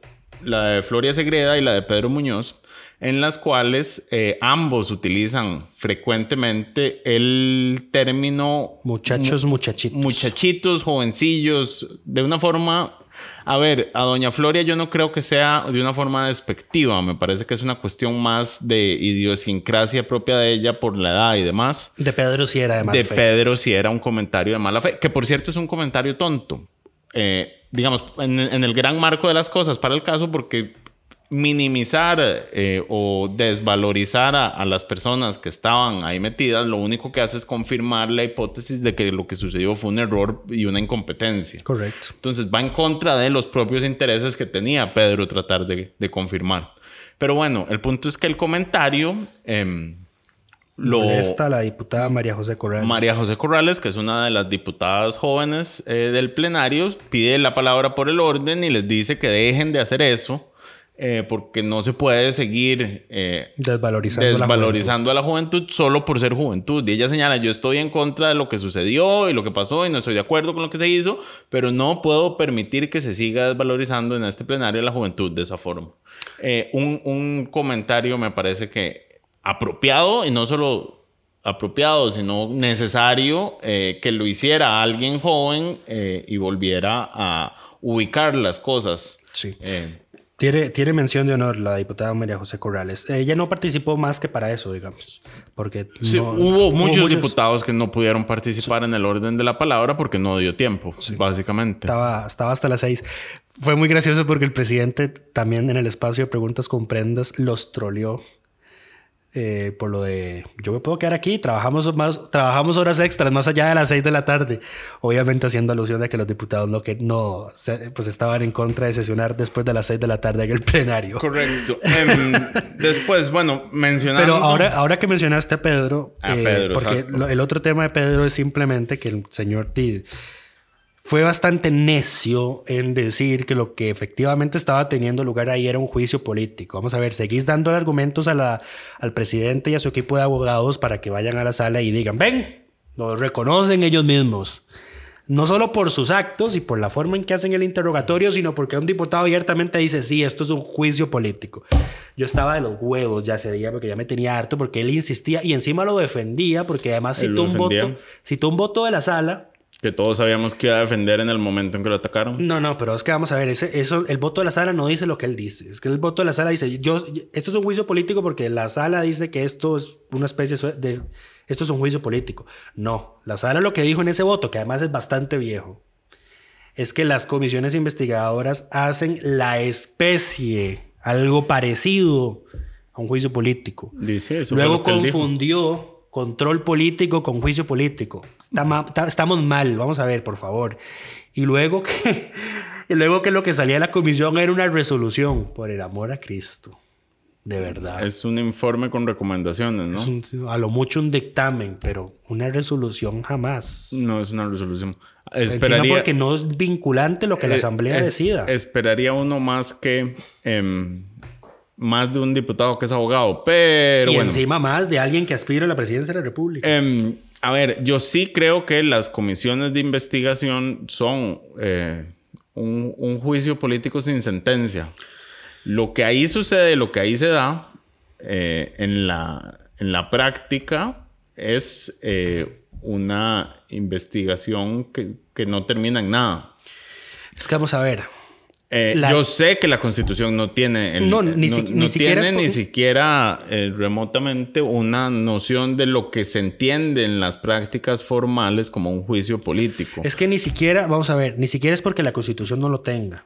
la de Floria Segreda y la de Pedro Muñoz, en las cuales eh, ambos utilizan frecuentemente el término Muchachos, muchachitos. muchachitos, jovencillos, de una forma... A ver, a Doña Floria yo no creo que sea de una forma despectiva, me parece que es una cuestión más de idiosincrasia propia de ella por la edad y demás. De Pedro sí era de mala de fe. Pedro si era un comentario de mala fe, que por cierto es un comentario tonto. Eh, digamos, en, en el gran marco de las cosas para el caso, porque minimizar eh, o desvalorizar a, a las personas que estaban ahí metidas, lo único que hace es confirmar la hipótesis de que lo que sucedió fue un error y una incompetencia. Correcto. Entonces va en contra de los propios intereses que tenía Pedro tratar de, de confirmar. Pero bueno, el punto es que el comentario em, lo... Molesta a la diputada María José Corrales. María José Corrales, que es una de las diputadas jóvenes eh, del plenario, pide la palabra por el orden y les dice que dejen de hacer eso eh, porque no se puede seguir eh, Desvalorizando, la desvalorizando a la juventud solo por ser juventud. Y ella señala, yo estoy en contra de lo que sucedió y lo que pasó y no estoy de acuerdo con lo que se hizo, pero no puedo permitir que se siga desvalorizando en este plenario la juventud de esa forma. Eh, un, un comentario me parece que apropiado y no solo apropiado, sino necesario eh, que lo hiciera alguien joven eh, y volviera a ubicar las cosas. Sí. Eh, Tiene, tiene mención de honor la diputada María José Corrales. Ella no participó más que para eso, digamos. Porque Sí, no- hubo muchos diputados que no pudieron participar en el orden de la palabra porque no dio tiempo, básicamente. Estaba, estaba hasta las seis. Fue muy gracioso porque el presidente también en el espacio de preguntas con prendas los troleó. Eh, por lo de yo me puedo quedar aquí, trabajamos, más, trabajamos horas extras más allá de las 6 de la tarde. Obviamente haciendo alusión de que los diputados no, que no pues estaban en contra de sesionar después de las 6 de la tarde en el plenario. Correcto. Em, después, bueno, mencionando... Pero ahora, ahora que mencionaste a Pedro, A eh, Pedro, porque lo- el otro tema de Pedro es simplemente que el señor Di- fue bastante necio en decir que lo que efectivamente estaba teniendo lugar ahí era un juicio político. Vamos a ver, seguís dando argumentos a la, al presidente y a su equipo de abogados para que vayan a la sala y digan, ven, lo reconocen ellos mismos. No solo por sus actos y por la forma en que hacen el interrogatorio, sino porque un diputado abiertamente dice, sí, esto es un juicio político. Yo estaba de los huevos ya ese día porque ya me tenía harto, porque él insistía y encima lo defendía, porque además citó un, voto, citó un voto de la sala Que todos sabíamos que iba a defender en el momento en que lo atacaron. no, no, pero es que vamos a ver, ese, eso, el voto de la sala no dice lo que él dice. Es que el voto de la sala dice, yo, esto es un juicio político porque la sala dice que esto es una especie de, esto es un juicio político. No, la sala lo que dijo en ese voto, que además es bastante viejo, es que las comisiones investigadoras hacen la especie, algo parecido a un juicio político. Dice, eso Luego confundió control político con juicio político. Está ma- ta- estamos mal, vamos a ver, por favor. Y luego que, y luego que lo que salía de la comisión era una resolución, por el amor a Cristo. De verdad. Es un informe con recomendaciones, ¿no? Es un- a lo mucho un dictamen, pero una resolución jamás. No es una resolución. Encima Esperaría. porque no es vinculante lo que la eh, asamblea es- decida. Esperaría uno más que. em, más de un diputado que es abogado. Pero y bueno. encima más de alguien que aspira a la presidencia de la República. Em, a ver, yo sí creo que las comisiones de investigación son eh, un, juicio político sin sentencia. Lo que ahí sucede, lo que ahí se da eh, en, la, en la práctica es eh, una investigación que, que no termina en nada. es que vamos a ver. Eh, La- Yo sé que la Constitución no tiene, el- No, ni si- ni siquiera tiene por- ni siquiera eh, remotamente una noción de lo que se entiende en las prácticas formales como un juicio político. Es que ni siquiera, vamos a ver, ni siquiera es porque la constitución no lo tenga.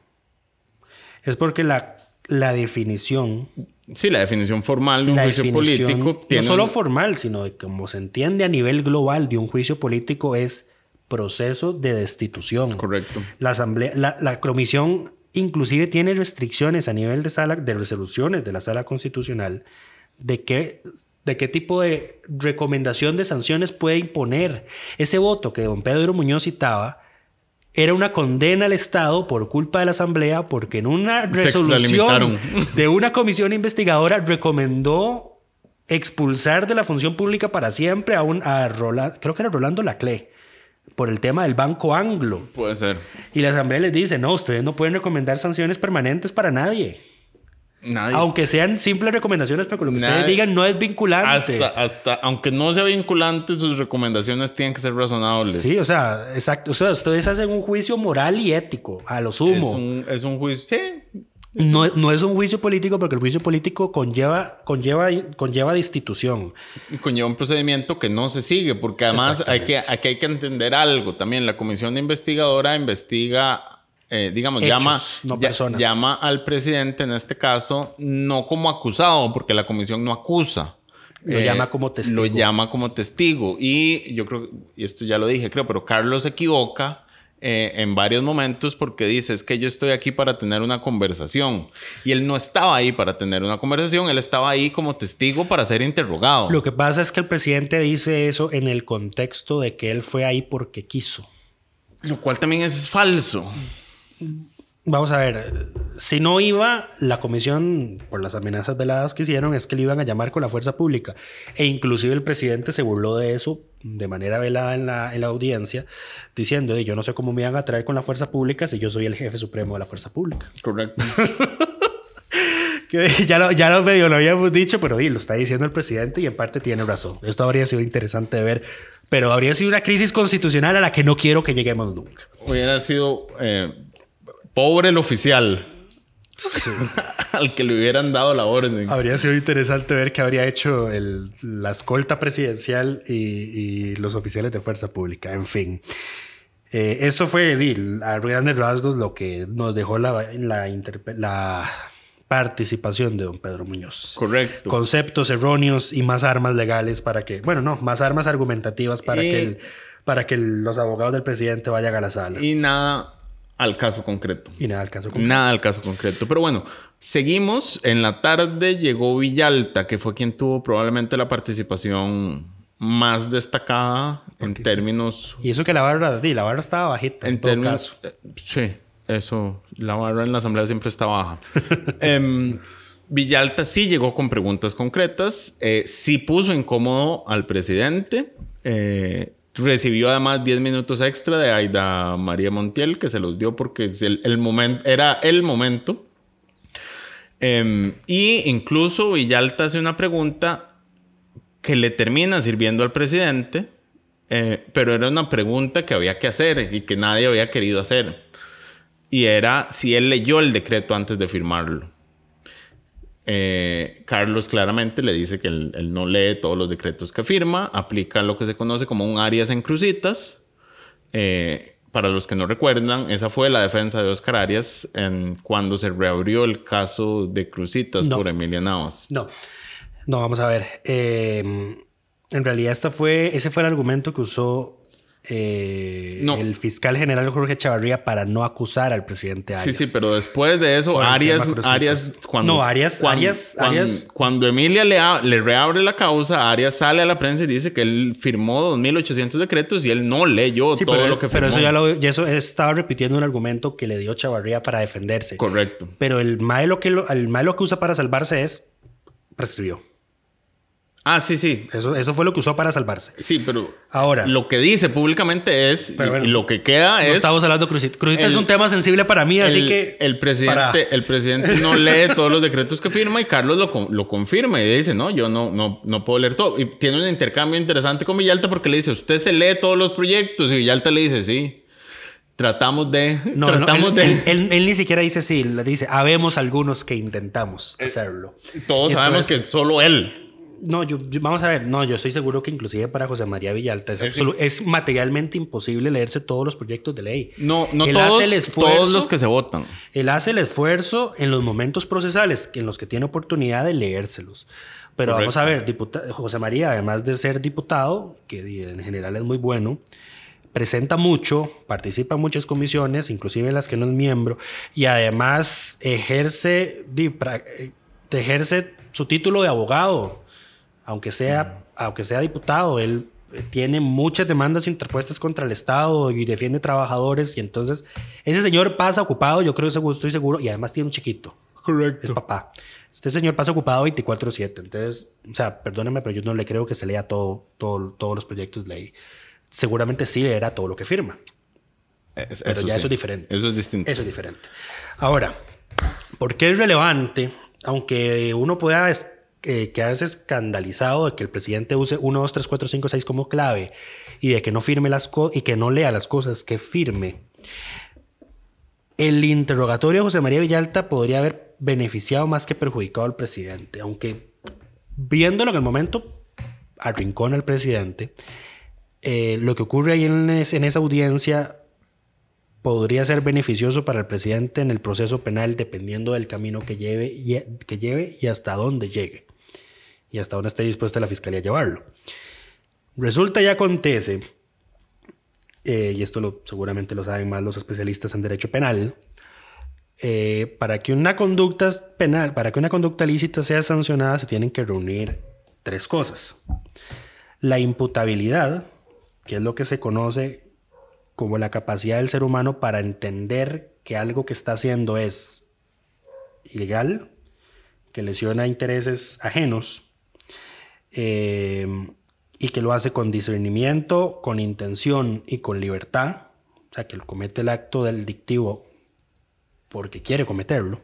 Es porque la, la definición, Sí, la definición formal de un juicio político tiene no solo formal, sino de como se entiende a nivel global de un juicio político es proceso de destitución. Correcto. La asamblea, la, la comisión inclusive tiene restricciones a nivel de sala, de resoluciones de la sala constitucional de qué, de qué tipo de recomendación de sanciones puede imponer. Ese voto que don Pedro Muñoz citaba era una condena al Estado por culpa de la Asamblea porque en una resolución de una comisión investigadora recomendó expulsar de la función pública para siempre a un a creo que era Rolando Laclé por el tema del Banco Anglo. Puede ser. Y la asamblea les dice, no, ustedes no pueden recomendar sanciones permanentes para nadie. Nadie. Aunque sean simples recomendaciones, pero lo que ustedes digan no es vinculante. hasta, hasta, aunque no sea vinculante, sus recomendaciones tienen que ser razonables. Sí, o sea, exacto. O sea, ustedes hacen un juicio moral y ético, a lo es sumo. un, es un juicio. Sí, No, no es un juicio político porque el juicio político conlleva, conlleva, conlleva destitución. Conlleva un procedimiento que no se sigue, porque además hay que, aquí hay que entender algo también. La comisión investigadora investiga, eh, digamos, Hechos, llama, no personas. llama al presidente en este caso no como acusado, porque la comisión no acusa. Eh, Lo llama como testigo. Lo llama como testigo. Y yo creo, y esto ya lo dije, creo, pero Carlos se equivoca. Eh, en varios momentos porque dice es que yo estoy aquí para tener una conversación y él no estaba ahí para tener una conversación él estaba ahí como testigo para ser interrogado Lo que pasa es que el presidente dice eso en el contexto de que él fue ahí porque quiso. Lo cual también es falso. Vamos a ver, si no iba, la comisión, por las amenazas veladas que hicieron, es que le iban a llamar con la fuerza pública. E inclusive el presidente se burló de eso de manera velada en la, en la audiencia, diciendo, "Di, yo no sé cómo me iban a traer con la fuerza pública si yo soy el jefe supremo de la fuerza pública. Correcto. Que ya lo, ya lo medio lo habíamos dicho, pero lo está diciendo el presidente y en parte tiene razón. Esto habría sido interesante de ver, pero habría sido una crisis constitucional a la que no quiero que lleguemos nunca. Hubiera sido eh, pobre el oficial al que le hubieran dado la orden. Habría sido interesante ver qué habría hecho el- la escolta presidencial y, y los oficiales de fuerza pública. En fin. Eh, esto fue, a grandes rasgos, lo que nos dejó la, la, la participación de don Pedro Muñoz. Correcto. Conceptos erróneos y más armas legales para que, bueno, no, más armas argumentativas para que el- para que el- los abogados del presidente vayan a la sala. Y nada al caso concreto. nada, el caso. como- Nada al caso concreto. Pero bueno, seguimos. En la tarde llegó Villalta, que fue quien tuvo probablemente la participación más destacada en términos. Y eso que la barra, di, la barra estaba bajita. En, En todo términos. caso. eh, Sí, eso. La barra en la asamblea siempre está baja. Em, Villalta sí llegó con preguntas concretas. eh, sí puso incómodo al presidente. eh, recibió además 10 minutos extra de Aida María Montiel, que se los dio porque es el, momento, era el momento. Em, y incluso Villalta hace una pregunta que le termina sirviendo al presidente, eh, pero era una pregunta que había que hacer y que nadie había querido hacer. Y era si él leyó el decreto antes de firmarlo. Eh, Carlos claramente le dice que él, él no lee todos los decretos que firma, aplica lo que se conoce como un Arias en crucitas. Eh, para los que no recuerdan, esa fue la defensa de Oscar Arias en, cuando se reabrió el caso de Crucitas No. por Emilia Navas. No, no, vamos a ver. Eh, en realidad, esta fue, ese fue el argumento que usó eh, No. el fiscal general Jorge Chavarría para no acusar al presidente Sí, Arias. sí, pero después de eso, Arias. Arias, cuando, No, Arias- cuando, Arias- cuando- Arias- cuando Emilia le, a- le reabre la causa, Arias sale a la prensa y dice que él firmó 2.800 decretos y él no leyó Sí, todo pero, lo que pero firmó. eso ya lo, ya eso estaba repitiendo un argumento que le dio Chavarría para defenderse. Correcto. Pero el mae lo que lo, el mae lo que usa para salvarse es prescribió. Ah, sí, sí. Eso, eso fue lo que usó para salvarse. Sí, pero Ahora. lo que dice públicamente es, Pero bueno, y lo que queda No es... estamos hablando de Cruzita. Cruzita el- es un tema sensible para mí, así el, que. el presidente, para- el presidente no lee todos los decretos que firma y Carlos lo, lo confirma y dice, no, yo no, no, no puedo leer todo. Y tiene un intercambio interesante con Villalta porque le dice, usted se lee todos los proyectos y Villalta le dice, sí, tratamos de... No, no, tratamos él, de... él- él- él ni siquiera dice sí, le dice, habemos algunos que intentamos hacerlo. todos sabemos que solo él. No, yo, yo- vamos a ver, no, yo estoy seguro que inclusive para José María Villalta es, Sí. es materialmente imposible leerse todos los proyectos de ley. No, no Él todos, hace el esfuerzo- todos los que se votan. Él hace el esfuerzo en los momentos procesales en los que tiene oportunidad de leérselos. Pero vamos a ver, diputa- José María, además de ser diputado, que en general es muy bueno, presenta mucho, participa en muchas comisiones, inclusive en las que no es miembro, y además ejerce, eh, ejerce su título de abogado, aunque sea, aunque sea diputado, él eh, tiene muchas demandas interpuestas contra el Estado y defiende trabajadores, y entonces ese señor pasa ocupado, yo creo, estoy seguro, y además tiene un chiquito. Es papá. Este señor pasa ocupado 24/7. Entonces, o sea, perdóneme, pero yo no le creo que se lea todo, todo, todos los proyectos de ley. Seguramente sí leerá todo lo que firma. Es- Pero ya sí. eso es diferente. Eso es distinto. Eso es diferente. Ahora, ¿por qué es relevante? Aunque uno pueda eh, quedarse escandalizado de que el presidente use 1, 2, 3, 4, 5, 6 como clave y de que no firme las cosas y que no lea las cosas que firme. El interrogatorio de José María Villalta podría haber beneficiado más que perjudicado al presidente, aunque viéndolo en el momento arrincona al presidente. eh, lo que ocurre ahí en, en esa audiencia podría ser beneficioso para el presidente en el proceso penal dependiendo del camino que lleve que lleve y hasta dónde llegue y hasta dónde esté dispuesta la fiscalía a llevarlo. Resulta y acontece, eh, y esto lo, seguramente lo saben más los especialistas en derecho penal, eh, para que una conducta penal, para que una conducta lícita sea sancionada, se tienen que reunir tres cosas. La imputabilidad, que es lo que se conoce como la capacidad del ser humano para entender que algo que está haciendo es ilegal, que lesiona intereses ajenos, eh, y que lo hace con discernimiento, con intención y con libertad, o sea, que comete el acto delictivo porque quiere cometerlo.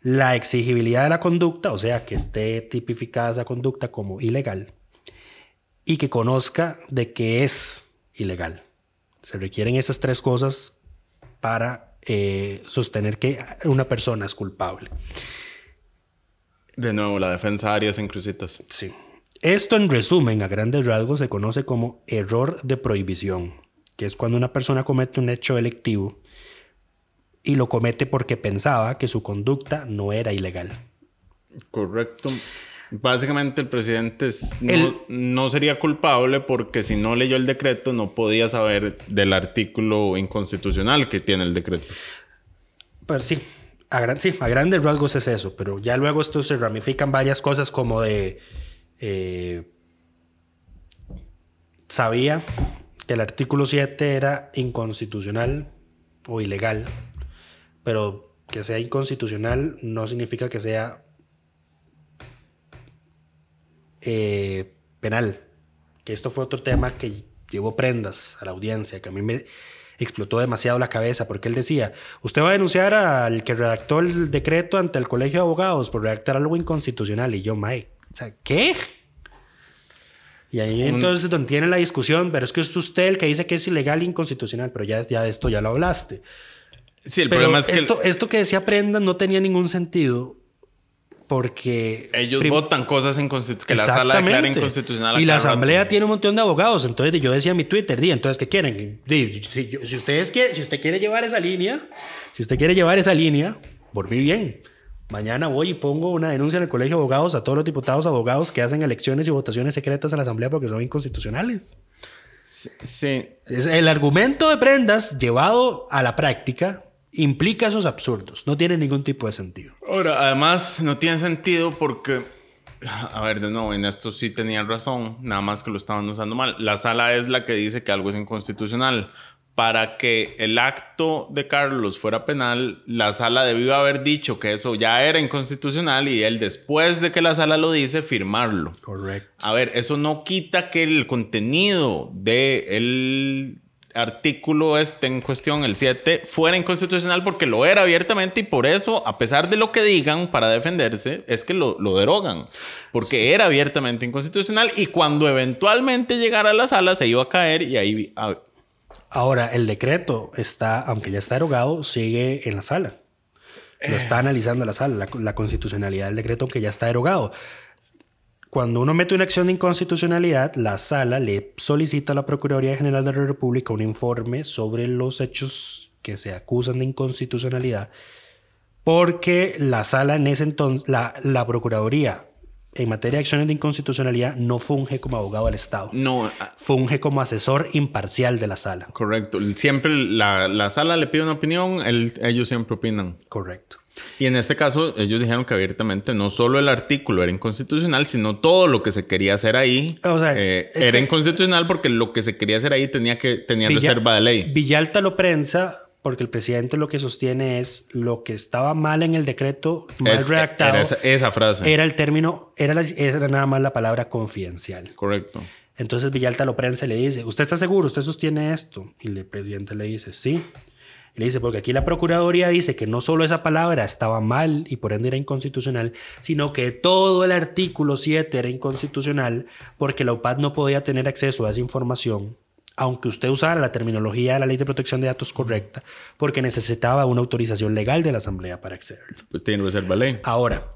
La exigibilidad de la conducta, o sea, que esté tipificada esa conducta como ilegal y que conozca de que es ilegal. Se requieren esas tres cosas para eh, sostener que una persona es culpable. De nuevo, la defensa Arias en crucitas. Sí. Esto en resumen, a grandes rasgos, se conoce como error de prohibición, que es cuando una persona comete un hecho delictivo y lo comete porque pensaba que su conducta no era ilegal. Correcto. Básicamente el presidente es- no, El- no sería culpable porque si no leyó el decreto no podía saber del artículo inconstitucional que tiene el decreto. Pero sí, a, gran- sí, a grandes rasgos es eso, pero ya luego esto se ramifican varias cosas como de... eh, sabía que el artículo 7 era inconstitucional o ilegal, pero que sea inconstitucional no significa que sea eh, penal. Que esto fue otro tema que llevó prendas a la audiencia, que a mí me explotó demasiado la cabeza, porque él decía, usted va a denunciar al que redactó el decreto ante el Colegio de Abogados por redactar algo inconstitucional. Y yo, Mike, o sea, ¿qué? Y ahí entonces donde tiene la discusión, pero es que es usted el que dice que es ilegal e inconstitucional, pero ya, ya de esto ya lo hablaste. Sí, el pero problema es que esto, esto que decía Prendas no tenía ningún sentido porque... ellos votan cosas inconstitu- que la sala declara inconstitucional. Y la rato. asamblea tiene un montón de abogados. Entonces yo decía en mi Twitter, di, entonces, ¿qué quieren? Di, si, yo- si ustedes si usted quiere llevar esa línea, si usted quiere llevar esa línea, por mí bien. Mañana voy y pongo una denuncia en el Colegio de Abogados a todos los diputados abogados que hacen elecciones y votaciones secretas a la asamblea porque son inconstitucionales. Sí, Es- el argumento de prendas llevado a la práctica implica esos absurdos. No tiene ningún tipo de sentido. Ahora, además, no tiene sentido porque, a ver, de nuevo, en esto sí tenían razón, nada más que lo estaban usando mal. La sala es la que dice que algo es inconstitucional. Para que el acto de Carlos fuera penal, la sala debió haber dicho que eso ya era inconstitucional y él, después de que la sala lo dice, firmarlo. Correcto. A ver, eso no quita que el contenido del artículo este en cuestión, el 7, fuera inconstitucional porque lo era abiertamente y por eso, a pesar de lo que digan para defenderse, es que lo, lo derogan. Porque era abiertamente inconstitucional y cuando eventualmente llegara a la sala se iba a caer y ahí... a- Ahora, el decreto está, aunque ya está erogado, sigue en la sala. Lo está analizando la sala, la, la constitucionalidad del decreto, aunque ya está erogado. Cuando uno mete una acción de inconstitucionalidad, la sala le solicita a la Procuraduría General de la República un informe sobre los hechos que se acusan de inconstitucionalidad, porque la sala en ese entonces, la, la Procuraduría en materia de acciones de inconstitucionalidad no funge como abogado del Estado, no, ah, funge como asesor imparcial de la sala. correcto. Siempre la, la sala le pide una opinión, ellos siempre opinan. Correcto. Y en este caso, ellos dijeron que abiertamente no solo el artículo era inconstitucional, sino todo lo que se quería hacer ahí O sea, eh, era inconstitucional porque lo que se quería hacer ahí tenía que tenía Villa- reserva de ley. Villalta lo prensa porque el presidente lo que sostiene es lo que estaba mal en el decreto, mal Es- redactado, Era era, esa, esa frase. el término, era, la- era nada más la palabra confidencial. Correcto. Entonces Villalta lo prensa y le dice, ¿usted está seguro? ¿Usted sostiene esto? Y el presidente le dice, sí. Y le dice, porque aquí la Procuraduría dice que no solo esa palabra estaba mal y por ende era inconstitucional, sino que todo el artículo 7 era inconstitucional porque la UPAD no podía tener acceso a esa información, aunque usted usara la terminología de la Ley de Protección de Datos correcta, porque necesitaba una autorización legal de la Asamblea para acceder. Pues tiene reserva ley. Ahora,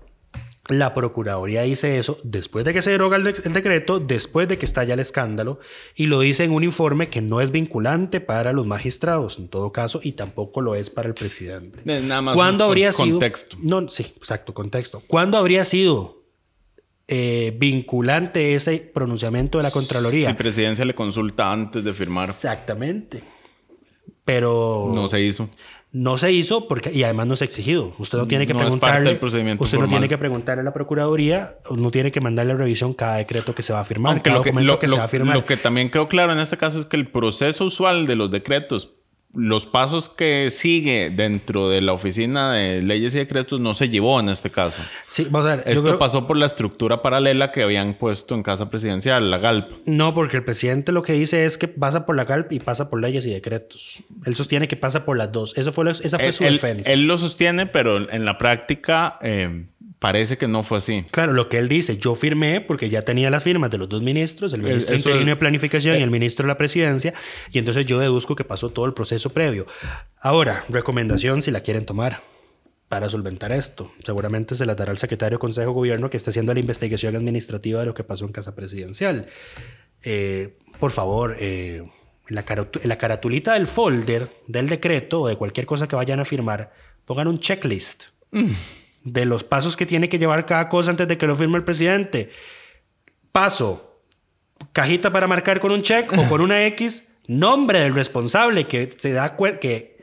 la Procuraduría dice eso después de que se deroga el, de- el decreto, después de que estalla el escándalo, y lo dice en un informe que no es vinculante para los magistrados, en todo caso, y tampoco lo es para el presidente. Nada más ¿Cuándo un habría sido? contexto. No, sí, exacto, contexto. ¿Cuándo habría sido eh, vinculante ese pronunciamiento de la Contraloría? Si presidencia le consulta antes de firmar, Exactamente. Pero no se hizo. No se hizo porque y además no se ha exigido. Usted no tiene que No es preguntarle. usted no tiene que preguntarle a la procuraduría, no tiene que mandarle a revisión cada decreto que se va a firmar, Aunque cada lo que, documento lo- que lo- se va a firmar. lo que también quedó claro en este caso es que el proceso usual de los decretos, los pasos que sigue dentro de la oficina de leyes y decretos no se llevó en este caso. Sí, vamos a ver. Esto creo- pasó por la estructura paralela que habían puesto en casa presidencial, la GALP. No, porque el presidente lo que dice es que pasa por la CALP y pasa por leyes y decretos. Él sostiene que pasa por las dos. Eso fue lo- esa fue Él, su él- defensa. él lo sostiene, pero en la práctica eh, parece que no fue así. Claro, lo que él dice, yo firmé porque ya tenía las firmas de los dos ministros, el ministro eso interino es- de planificación eh. y el ministro de la presidencia, y entonces yo deduzco que pasó todo el proceso previo. Ahora, recomendación si la quieren tomar para solventar esto. Seguramente se la dará al secretario de Consejo de Gobierno que está haciendo la investigación administrativa de lo que pasó en Casa Presidencial. Eh, por favor, eh, la, caratu- la caratulita del folder del decreto o de cualquier cosa que vayan a firmar, pongan un checklist de los pasos que tiene que llevar cada cosa antes de que lo firme el presidente. Paso, cajita para marcar con un check o con una X, nombre del responsable que se da que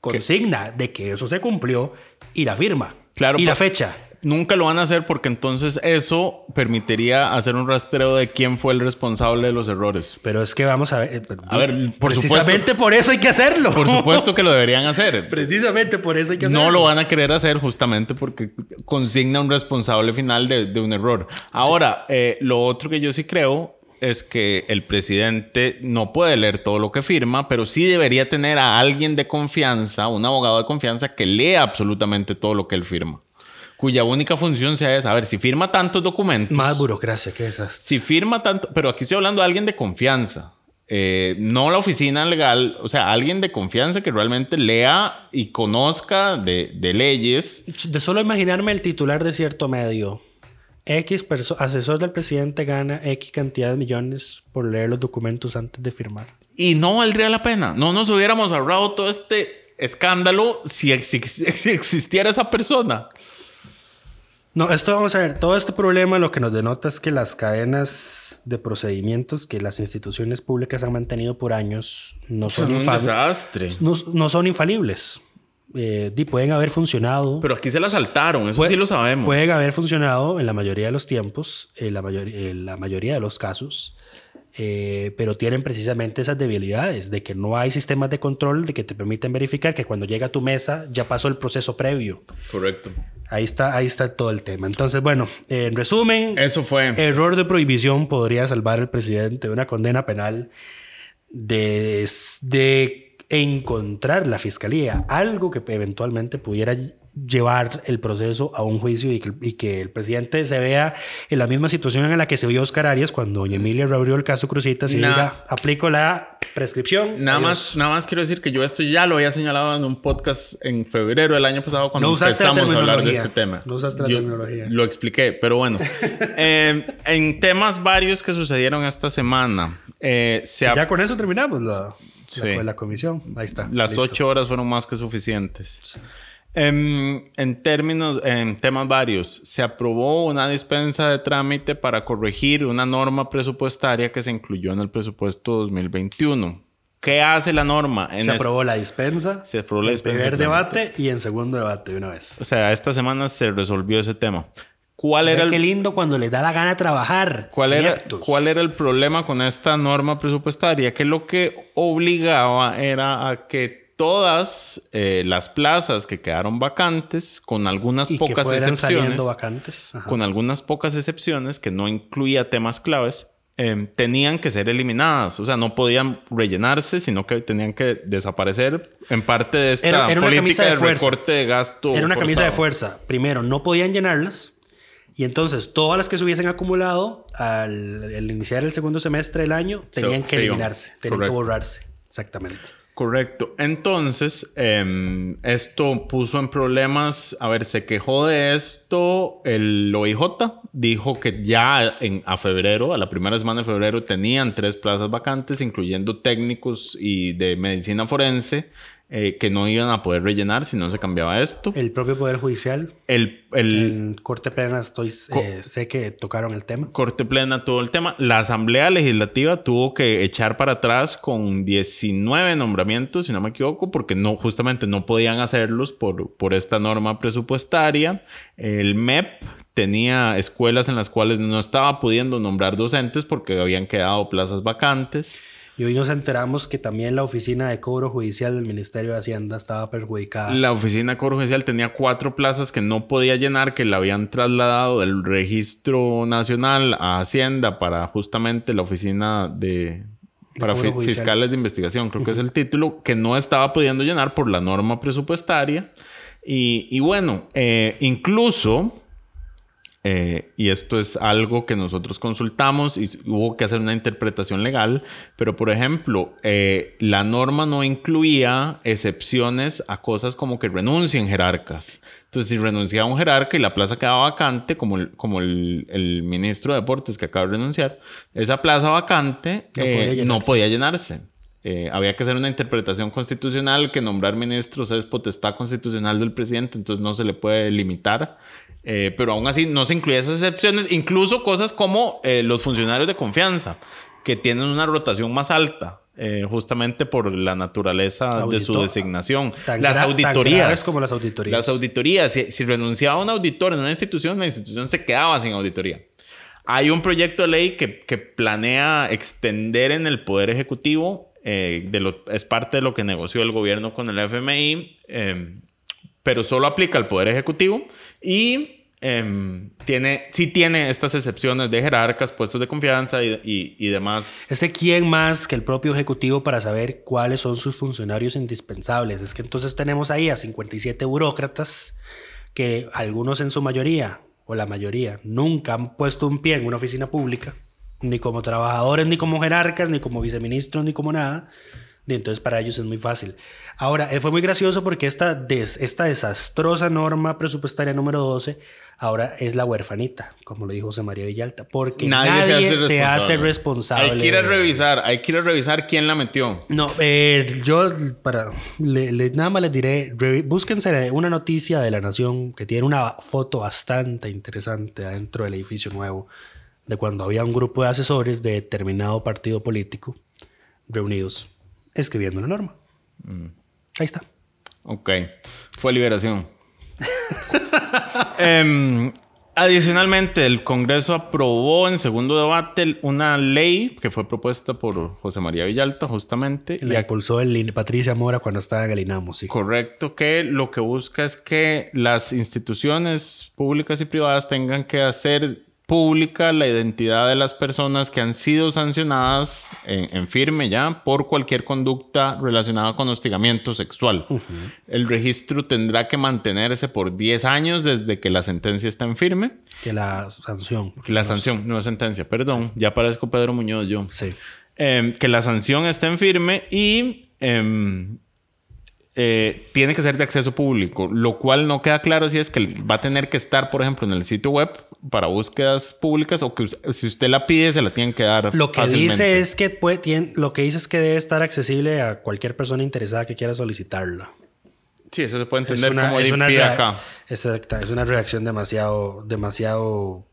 consigna de que eso se cumplió y la firma. Claro, y la fecha. Nunca lo van a hacer porque entonces eso permitiría hacer un rastreo de quién fue el responsable de los errores. Pero es que vamos a ver. eh, A ver, por precisamente supuesto. por eso hay que hacerlo. Por supuesto que lo deberían hacer. Precisamente por eso hay que hacerlo. No lo van a querer hacer justamente porque consigna un responsable final de, de un error. Ahora, eh, lo otro que yo sí creo es que el presidente no puede leer todo lo que firma, pero sí debería tener a alguien de confianza, un abogado de confianza que lea absolutamente todo lo que él firma, cuya única función sea esa. A ver, si firma tantos documentos... Más burocracia que esas. Si firma tanto, pero aquí estoy hablando de alguien de confianza, eh, no la oficina legal, o sea, alguien de confianza que realmente lea y conozca de, de leyes. De solo imaginarme el titular de cierto medio. X asesor del presidente gana X cantidad de millones por leer los documentos antes de firmar. Y no valdría la pena. No nos hubiéramos ahorrado todo este escándalo si, ex- si existiera esa persona. No, esto vamos a ver. Todo este problema lo que nos denota es que las cadenas de procedimientos que las instituciones públicas han mantenido por años no son, Son un desastre. no, no son infalibles. Eh, pueden haber funcionado. Pero aquí se la saltaron, eso sí lo sabemos. Pueden haber funcionado en la mayoría de los tiempos, en la, mayoría, en la mayoría de los casos, eh, pero tienen precisamente esas debilidades de que no hay sistemas de control de que te permiten verificar que cuando llega a tu mesa ya pasó el proceso previo. Correcto. Ahí está, ahí está todo el tema. Entonces, bueno, en resumen, Eso fue. error de prohibición podría salvar al presidente de una condena penal de, de encontrar la fiscalía algo que eventualmente pudiera llevar el proceso a un juicio y que, y que el presidente se vea en la misma situación en la que se vio Oscar Arias cuando doña Emilia reabrió el caso Crucitas y Nah. diga, aplico la prescripción. Nada adiós". más, nada más quiero decir que yo esto ya lo había señalado en un podcast en febrero del año pasado cuando No empezamos a hablar de este tema. No usaste la Yo terminología. Lo expliqué, pero bueno. Eh, en temas varios que sucedieron esta semana, eh, se Ya con eso terminamos la, Sí. la, la comisión. Ahí está. las listo. ocho horas fueron más que suficientes. Em, en términos, en temas varios, se aprobó una dispensa de trámite para corregir una norma presupuestaria que se incluyó en el presupuesto 2021. ¿Qué hace la norma? En Se aprobó la dispensa. Se aprobó la en dispensa primer de trámite. debate y en segundo debate de una vez. O sea, esta semana se resolvió ese tema. ¿Cuál era Ve Qué el, lindo cuando les da la gana trabajar. cuál era, cuál era el problema con esta norma presupuestaria? Que lo que obligaba era a que todas eh, las plazas que quedaron vacantes, con algunas y pocas excepciones, vacantes. Con algunas pocas excepciones que no incluía temas claves, eh, tenían que ser eliminadas. O sea, no podían rellenarse, sino que tenían que desaparecer en parte de esta Era- era una política camisa de de, recorte de gasto. Era una camisa de forzado. fuerza. Primero, no podían llenarlas. Y entonces todas las que se hubiesen acumulado al, al iniciar el segundo semestre del año tenían que eliminarse, tenían Correcto. que borrarse. Exactamente. Correcto. Entonces, em, esto puso en problemas. A ver, se quejó de esto el OIJ. Dijo que ya en, a febrero, a la primera semana de febrero, tenían tres plazas vacantes, incluyendo técnicos y de medicina forense, eh, que no iban a poder rellenar si no se cambiaba esto. El propio Poder Judicial, El, el, en Corte Plena, estoy, eh, sé que tocaron el tema. Corte plena todo el tema. La Asamblea Legislativa tuvo que echar para atrás con 19 nombramientos, si no me equivoco, porque no, justamente no podían hacerlos por, por esta norma presupuestaria. El MEP tenía escuelas en las cuales no estaba pudiendo nombrar docentes porque habían quedado plazas vacantes. Y hoy nos enteramos que también la oficina de cobro judicial del Ministerio de Hacienda estaba perjudicada. La oficina de Cobro Judicial tenía cuatro plazas que no podía llenar, que la habían trasladado del registro nacional a Hacienda para justamente la oficina de... Para fiscales de investigación, creo que es el título, que no estaba pudiendo llenar por la norma presupuestaria. Y, y bueno, eh, incluso, eh, y esto es algo que nosotros consultamos y hubo que hacer una interpretación legal, pero por ejemplo, eh, la norma no incluía excepciones a cosas como que renuncien jerarcas. Entonces, si renunciaba un jerarca y la plaza quedaba vacante, como el, como el, el ministro de Deportes que acaba de renunciar, esa plaza vacante No eh, podía no llenarse. podía llenarse. eh, había que hacer una interpretación constitucional que nombrar ministros es potestad constitucional del presidente, entonces no se le puede limitar. Eh, pero aún así no se incluyen esas excepciones, incluso cosas como eh, los funcionarios de confianza, que tienen una rotación más alta. eh, justamente por la naturaleza de su designación. las auditorías. como las auditorías. Las auditorías. Si, si renunciaba un auditor en una institución, la institución se quedaba sin auditoría. Hay un proyecto de ley que, que planea extender en el Poder Ejecutivo, eh, de lo- es parte de lo que negoció el gobierno con el FMI, eh, pero solo aplica al Poder Ejecutivo y eh, tiene, sí tiene estas excepciones de jerarcas, puestos de confianza y, y- demás. Este quién más que el propio ejecutivo para saber cuáles son sus funcionarios indispensables. Es que entonces tenemos ahí a 57 burócratas que algunos en su mayoría, o la mayoría, nunca han puesto un pie en una oficina pública, ni como trabajadores, ni como jerarcas, ni como viceministros, ni como nada. Y entonces para ellos es muy fácil. Ahora, eh, fue muy gracioso porque esta, des- esta desastrosa norma presupuestaria número 12 ahora es la huerfanita, como lo dijo José María Villalta, porque nadie, se, hace responsable. Hay que ir a revisar, hay que ir a revisar quién la metió. No, eh, yo para le- le- nada más les diré, búsquense una noticia de la Nación que tiene una foto bastante interesante adentro del edificio nuevo de cuando había un grupo de asesores de determinado partido político reunidos escribiendo la norma. Ahí está. Ok, fue liberación. Em, adicionalmente, el Congreso aprobó en segundo debate una ley que fue propuesta por José María Villalta, justamente. La impulsó el IN- Patricia Mora cuando estaba en el INAMO, sí. Correcto, que lo que busca es que las instituciones públicas y privadas tengan que hacer pública la identidad de las personas que han sido sancionadas en, en firme ya por cualquier conducta relacionada con hostigamiento sexual. El registro tendrá que mantenerse por 10 años desde que la sentencia está en firme. Que la sanción. La sanción, no es sentencia, perdón, ya parezco Pedro Muñoz yo. Sí. Em, que la sanción esté en firme y em, eh, tiene que ser de acceso público, lo cual no queda claro si es que va a tener que estar, por ejemplo, en el sitio web para búsquedas públicas o que si usted la pide se la tienen que dar. Lo que fácilmente. dice es que puede, tiene- lo que dice es que debe estar accesible a cualquier persona interesada que quiera solicitarlo. Sí, eso se puede Es entender una, como es una acá. Exacta, es una reacción demasiado, demasiado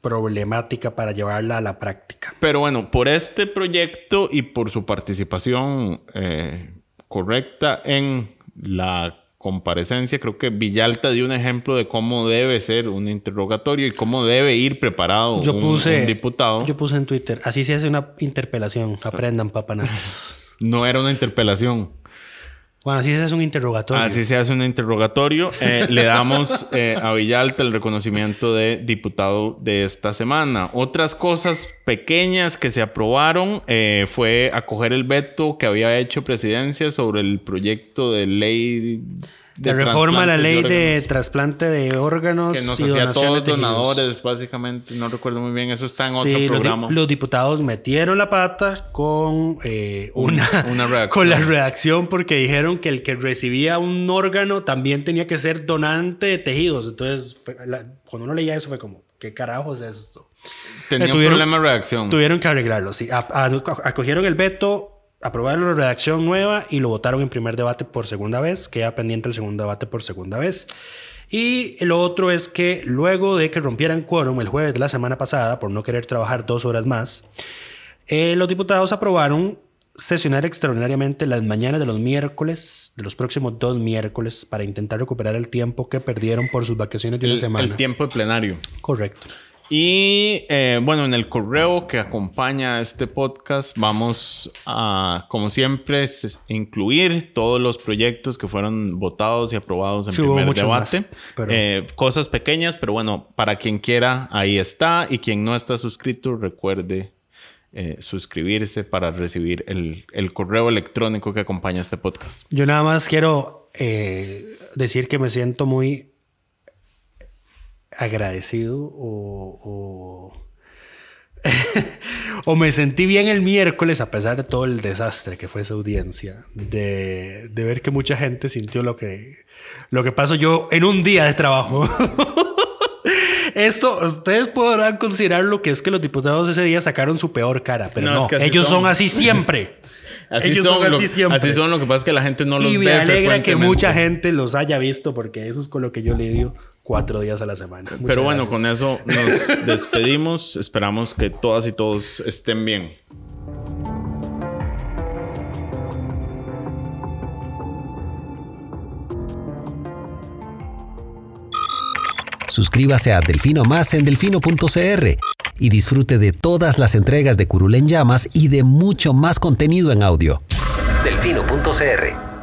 problemática para llevarla a la práctica. Pero bueno, por este proyecto y por su participación eh, correcta en la comparecencia, creo que Villalta dio un ejemplo de cómo debe ser un interrogatorio y cómo debe ir preparado Yo un, puse, un diputado. yo puse en Twitter, así se hace una interpelación, aprendan papanatas. No era una interpelación. Bueno, así se hace un interrogatorio. Así se hace un interrogatorio. Eh, le damos eh, a Villalta el reconocimiento de diputado de esta semana. Otras cosas pequeñas que se aprobaron eh, fue acoger el veto que había hecho presidencia sobre el proyecto de ley de reforma a la ley de trasplante de órganos que nos y hacía todos donadores, básicamente. No recuerdo muy bien. Eso está en otro Sí, los di- programa. Los, diputados metieron la pata con eh, una, una redacción. con la redacción porque dijeron que el que recibía un órgano también tenía que ser donante de tejidos. Entonces, fue- la- cuando uno leía eso fue como, ¿qué carajos es esto? Tenía Eh, un tuvieron- problema de reacción. Tuvieron que arreglarlo, sí. A- a- acogieron el veto, aprobaron la redacción nueva y lo votaron en primer debate por segunda vez. Queda pendiente el segundo debate por segunda vez. Y lo otro es que luego de que rompieran quórum el jueves de la semana pasada por no querer trabajar dos horas más, eh, los diputados aprobaron sesionar extraordinariamente las mañanas de los miércoles, de los próximos dos miércoles, para intentar recuperar el tiempo que perdieron por sus vacaciones de una el, semana. el tiempo de plenario. Correcto. Y eh, bueno, en el correo que acompaña a este podcast vamos a, como siempre, incluir todos los proyectos que fueron votados y aprobados en Sí, primer debate. más, pero- Eh, cosas pequeñas, pero bueno, para quien quiera, ahí está. Y quien no está suscrito, recuerde eh, suscribirse para recibir el, el correo electrónico que acompaña este podcast. Yo nada más quiero eh, decir que me siento muy agradecido o, o, o me sentí bien el miércoles a pesar de todo el desastre que fue esa audiencia, de, de ver que mucha gente sintió lo que, lo que pasó yo en un día de trabajo. Esto, ustedes podrán considerar lo que es que los diputados ese día sacaron su peor cara, pero No, no, es que ellos son. son. así siempre. Así ellos son, son lo, así siempre. así son, lo que pasa es que la gente no los y me ve alegra que mucha gente los haya visto, porque eso es con lo que yo lidio cuatro días a la semana. Muchas Pero bueno, gracias. con eso nos despedimos. Esperamos que todas y todos estén bien. Suscríbase a Delfino Más en delfino.cr y disfrute de todas las entregas de Curul en Llamas y de mucho más contenido en audio. Delfino.cr